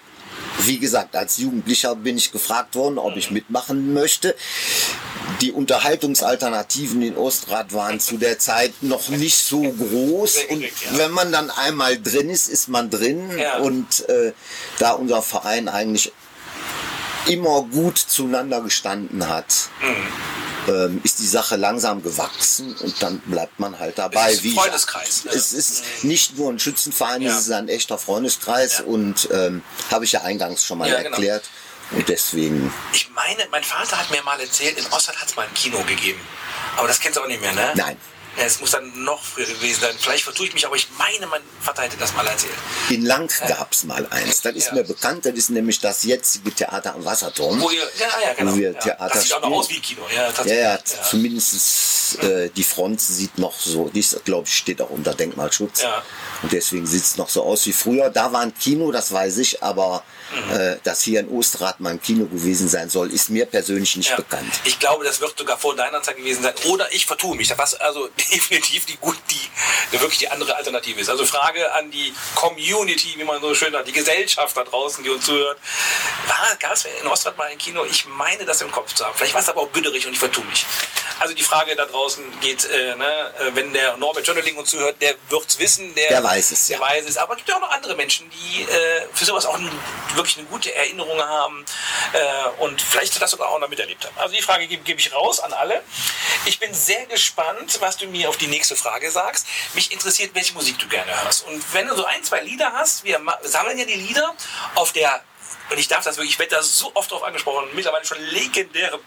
wie gesagt, als Jugendlicher bin ich gefragt worden, ob ich mitmachen möchte. Die Unterhaltungsalternativen in Ostrad waren zu der Zeit noch nicht so groß. Und wenn man dann einmal drin ist, ist man drin. Und äh, da unser Verein eigentlich immer gut zueinander gestanden hat, Mhm. Ähm, ist die Sache langsam gewachsen und dann bleibt man halt dabei. Es ist ein Freundeskreis, ne? Es ist nicht nur ein Schützenverein, Ja. es ist ein echter Freundeskreis Ja. und ähm, habe ich ja eingangs schon mal Ja, genau. erklärt. Und deswegen, Ich meine, mein Vater hat mir mal erzählt, in Ostrad hat es mal ein Kino gegeben. Aber das kennst du auch nicht mehr, ne? nein. Es muss dann noch früher gewesen sein. Vielleicht vertue ich mich, aber ich meine, mein Vater hätte das mal erzählt. In Lang gab es mal eins. Das ist Ja. mir bekannt, das ist nämlich das jetzige Theater am Wasserturm. Wo ihr, ja, ja, genau. Wo wir ja. Theater das sieht auch noch aus wie Kino. Ja, Ja, tatsächlich. ja, zumindest äh, die Front sieht noch so, die glaube ich, steht auch unter Denkmalschutz. Und deswegen sieht es noch so aus wie früher. Da war ein Kino, das weiß ich, aber. Äh, dass hier in Osterrad mal ein Kino gewesen sein soll, ist mir persönlich nicht Ja. bekannt. Ich glaube, das wird sogar vor deiner Zeit gewesen sein. Oder ich vertue mich. Was also *laughs* definitiv die gut, die, wirklich die andere Alternative ist. Also Frage an die Community, wie man so schön sagt, die Gesellschaft da draußen, die uns zuhört. War, gab es in Ostrad mal ein Kino? Ich meine, das im Kopf zu haben. Vielleicht war es aber auch Büderich und ich vertue mich. Also die Frage da draußen geht, äh, ne, äh, wenn der Norbert Schönderling uns zuhört, der wird es wissen. Der, Der weiß es, Der ja. weiß es. Aber es gibt ja auch noch andere Menschen, die äh, für sowas auch ein, wirklich eine gute Erinnerung haben äh, und vielleicht das sogar auch noch miterlebt haben. Also die Frage gebe gebe ich raus an alle. Ich bin sehr gespannt, was du mir auf die nächste Frage sagst. Mich interessiert, welche Musik du gerne hörst. Und wenn du so ein, zwei Lieder hast, wir sammeln ja die Lieder auf der, und ich darf das wirklich, ich werde da so oft drauf angesprochen, mittlerweile schon legendäre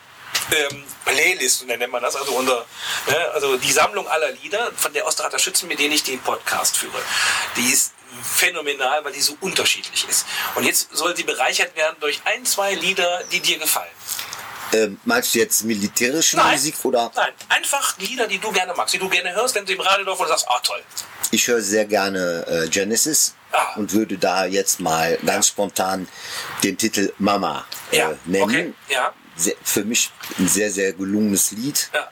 ähm, Playlist, und dann nennt man das, also unser, ne, also die Sammlung aller Lieder von der Osterrater Schützen, mit denen ich den Podcast führe. Die ist phänomenal, weil die so unterschiedlich ist. Und jetzt soll sie bereichert werden durch ein, zwei Lieder, die dir gefallen. Ähm, meinst du jetzt militärische Musik oder? Nein, einfach Lieder, die du gerne magst, die du gerne hörst, wenn du im Radio läuft und sagst, ah toll. Ich höre sehr gerne äh, Genesis Ah. und würde da jetzt mal ganz spontan den Titel Mama äh, Ja, nennen. okay, ja. Sehr, für mich ein sehr, sehr gelungenes Lied. Ja.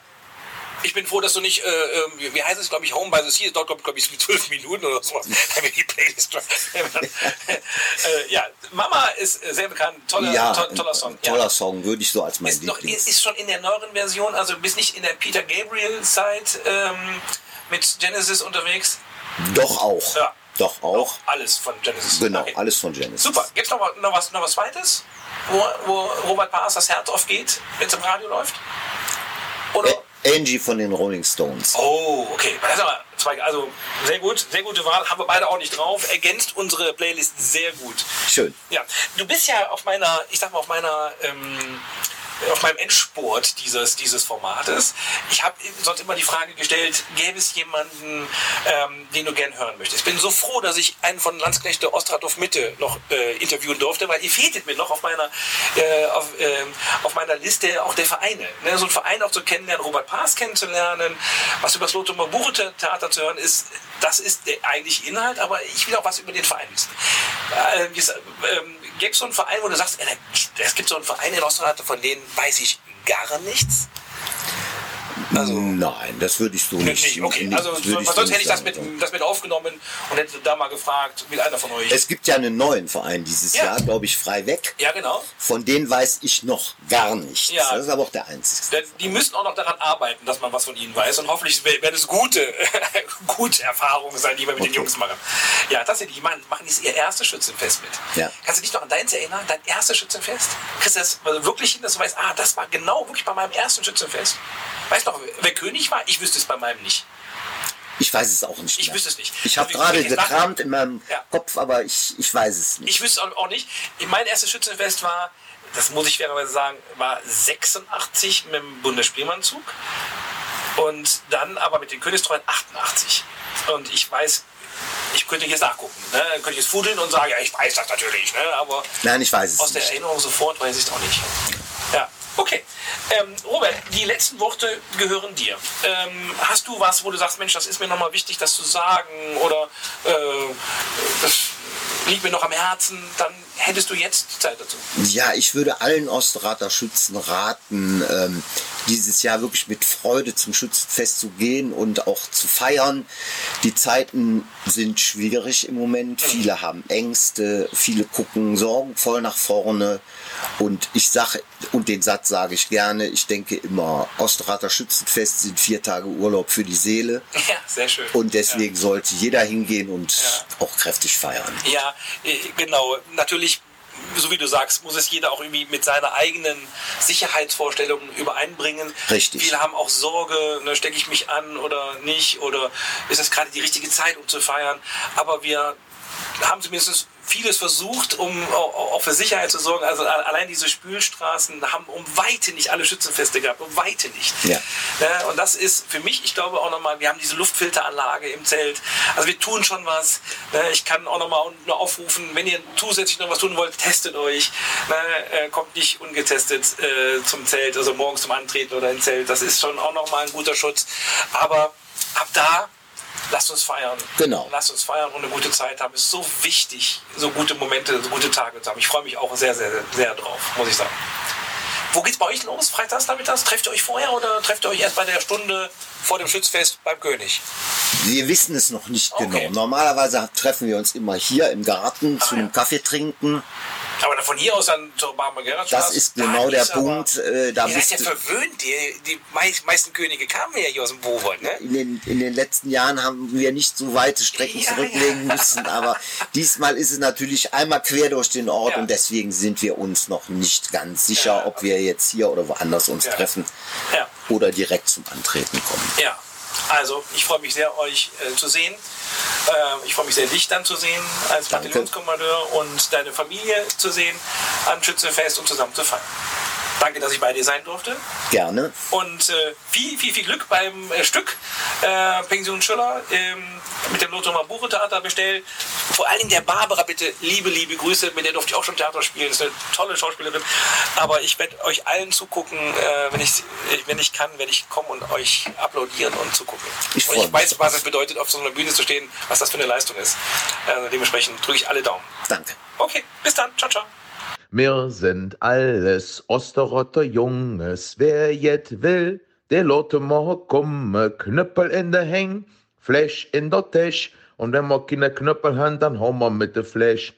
Ich bin froh, dass du nicht, äh, ähm, wie heißt es, glaube ich, Home by the Sea, es dauert, glaube glaub ich, zwölf Minuten oder *laughs* wir die Playlist *laughs* äh, Ja, Mama ist äh, sehr bekannt, toller, ja, to toller Song. toller Song, würde ich so als mein Ist, noch, Lieblings. ist schon in der neueren Version, also bist nicht in der Peter Gabriel-Zeit ähm, mit Genesis unterwegs. Doch auch. Ja, Doch, auch. Alles von Genesis. Genau, Okay. alles von Genesis. Super. Gibt es noch, noch, was, noch was Zweites, wo, wo Robert Paas das Herz aufgeht, wenn es im Radio läuft? Oder? Ä- Angie von den Rolling Stones. Oh, okay. Zwei, also sehr gut, sehr gute Wahl. Haben wir beide auch nicht drauf. Ergänzt unsere Playlist sehr gut. Schön. Ja, du bist ja auf meiner, ich sag mal, auf meiner, ähm, auf meinem Endspurt dieses, dieses Formates. Ich habe sonst immer die Frage gestellt, gäbe es jemanden, ähm, den du gern hören möchtest? Ich bin so froh, dass ich einen von Landsknechte Ostradorf Mitte noch äh, interviewen durfte, weil ihr fehltet mir noch auf meiner, äh, auf, ähm, auf meiner Liste auch der Vereine. Ne? So ein Verein auch zu kennenlernen, Robert Paas kennenzulernen, was über das Lothar Buche Theater zu hören ist, das ist der eigentliche Inhalt, aber ich will auch was über den Verein wissen. Gibt es so einen Verein, wo du sagst, es gibt so einen Verein in Ostradorf, von denen weiß ich gar nichts? Also, Nein, das würde ich so nicht. nicht. Okay, also würde sonst so hätte ich das mit, das mit aufgenommen und hätte da mal gefragt, will einer von euch. Es gibt ja einen neuen Verein dieses Ja. Jahr, glaube ich, frei weg. ja, genau. Von denen weiß ich noch gar nichts. Ja. Das ist aber auch der einzige. Die müssen auch noch daran arbeiten, dass man was von ihnen weiß. Und hoffentlich werden es gute, *laughs* gute Erfahrungen sein, die wir mit den Okay. Jungs machen. Ja, tatsächlich, die machen, machen jetzt ihr erstes Schützenfest mit. Ja. Kannst du dich noch an deins erinnern? Dein erstes Schützenfest? Kriegst du das also wirklich hin, dass du weißt, ah, das war genau wirklich bei meinem ersten Schützenfest? Weißt du noch, wer König war? Ich wüsste es bei meinem nicht. Ich weiß es auch nicht. Ich mehr. wüsste es nicht. Ich habe gerade ich gekramt in meinem Ja. Kopf, aber ich, ich weiß es nicht. Ich wüsste auch auch nicht. Mein erstes Schützenfest war, das muss ich fairerweise sagen, war 86 mit dem Bundesspielmannzug. Und dann aber mit den Königstreuen 88. Und ich weiß, ich könnte jetzt nachgucken. Ne? Dann könnte ich jetzt fudeln und sagen, ja, ich weiß das natürlich. Ne? Aber Nein, ich weiß es aus der nicht. Erinnerung sofort weiß ich es auch nicht. Ja, okay. Ähm, Robert, die letzten Worte gehören dir. Ähm, hast du was, wo du sagst, Mensch, das ist mir nochmal wichtig, das zu sagen oder äh, das liegt mir noch am Herzen, dann hättest du jetzt die Zeit dazu. Ja, ich würde allen Osterrater Schützen raten, ähm, dieses Jahr wirklich mit Freude zum Schützenfest zu gehen und auch zu feiern. Die Zeiten sind schwierig im Moment. Viele haben Ängste, viele gucken sorgenvoll nach vorne. Und ich sage, und den Satz sage ich gerne, ich denke immer, Osterrater Schützenfest sind vier Tage Urlaub für die Seele. *laughs* Ja, sehr schön. Und deswegen sollte jeder hingehen und Ja. auch kräftig feiern. Ja, äh, genau. Natürlich, so wie du sagst, muss es jeder auch irgendwie mit seiner eigenen Sicherheitsvorstellungen übereinbringen. Richtig. Viele haben auch Sorge, ne, stecke ich mich an oder nicht oder ist es gerade die richtige Zeit, um zu feiern. Aber wir haben zumindest vieles versucht, um auch für Sicherheit zu sorgen. Also allein diese Spülstraßen haben um Weite nicht alle Schützenfeste gehabt, um Weite nicht. Ja. Und das ist für mich, ich glaube auch nochmal, wir haben diese Luftfilteranlage im Zelt. Also wir tun schon was. Ich kann auch nochmal nur aufrufen, wenn ihr zusätzlich noch was tun wollt, testet euch. Äh, Kommt nicht ungetestet äh, zum Zelt, also morgens zum Antreten oder ins Zelt. Das ist schon auch nochmal ein guter Schutz. Aber ab da, lasst uns feiern. Genau. Lasst uns feiern und eine gute Zeit haben. Es ist so wichtig, so gute Momente, so gute Tage zu haben. Ich freue mich auch sehr, sehr, sehr drauf, muss ich sagen. Wo geht's bei euch los? Freitags, nachmittags? Trefft ihr euch vorher oder trefft ihr euch erst bei der Stunde vor dem Schützfest beim König? Wir wissen es noch nicht Okay. genau. Normalerweise treffen wir uns immer hier im Garten zu Ah, einem ja. Kaffee trinken. Aber von hier aus dann zur Barmer Gerhard Das ist genau der Punkt, äh, da ja bist du- verwöhnt. Die, die mei- meisten Könige kamen ja hier aus dem Bowold, ne? In den, in den letzten Jahren haben wir nicht so weite Strecken Ja, zurücklegen ja. müssen, aber *laughs* diesmal ist es natürlich einmal quer durch den Ort Ja. und deswegen sind wir uns noch nicht ganz sicher, Ja, ob wir jetzt hier oder woanders uns Ja. treffen Ja. oder direkt zum Antreten kommen. Ja, also ich freue mich sehr, euch äh, zu sehen. Äh, ich freue mich sehr, dich dann zu sehen als. Bataillonskommandeur und deine Familie zu sehen am Schützenfest und zusammen zu feiern. Danke, dass ich bei dir sein durfte. Gerne. Und äh, viel, viel, viel Glück beim äh, Stück äh, Pension Schüller ähm, mit dem Lothar Buche Theater bestellt. Vor allen Dingen der Barbara bitte liebe, liebe Grüße. Mit der durfte ich auch schon Theater spielen. Ist eine tolle Schauspielerin. Aber ich werde euch allen zugucken. Äh, wenn, ich, wenn ich kann, werde ich kommen und euch applaudieren und zugucken. Ich und ich weiß, was es bedeutet, auf so einer Bühne zu stehen, was das für eine Leistung ist. Äh, dementsprechend drücke ich alle Daumen. Danke. Okay, bis dann. Ciao, ciao. Wir sind alles Osterrotter Junges, wer jet will, der lotte mal komme, Knüppel in der Häng, Flash in der Tisch, und wenn wir keine Knüppel haben, dann hauen wir mit der Flash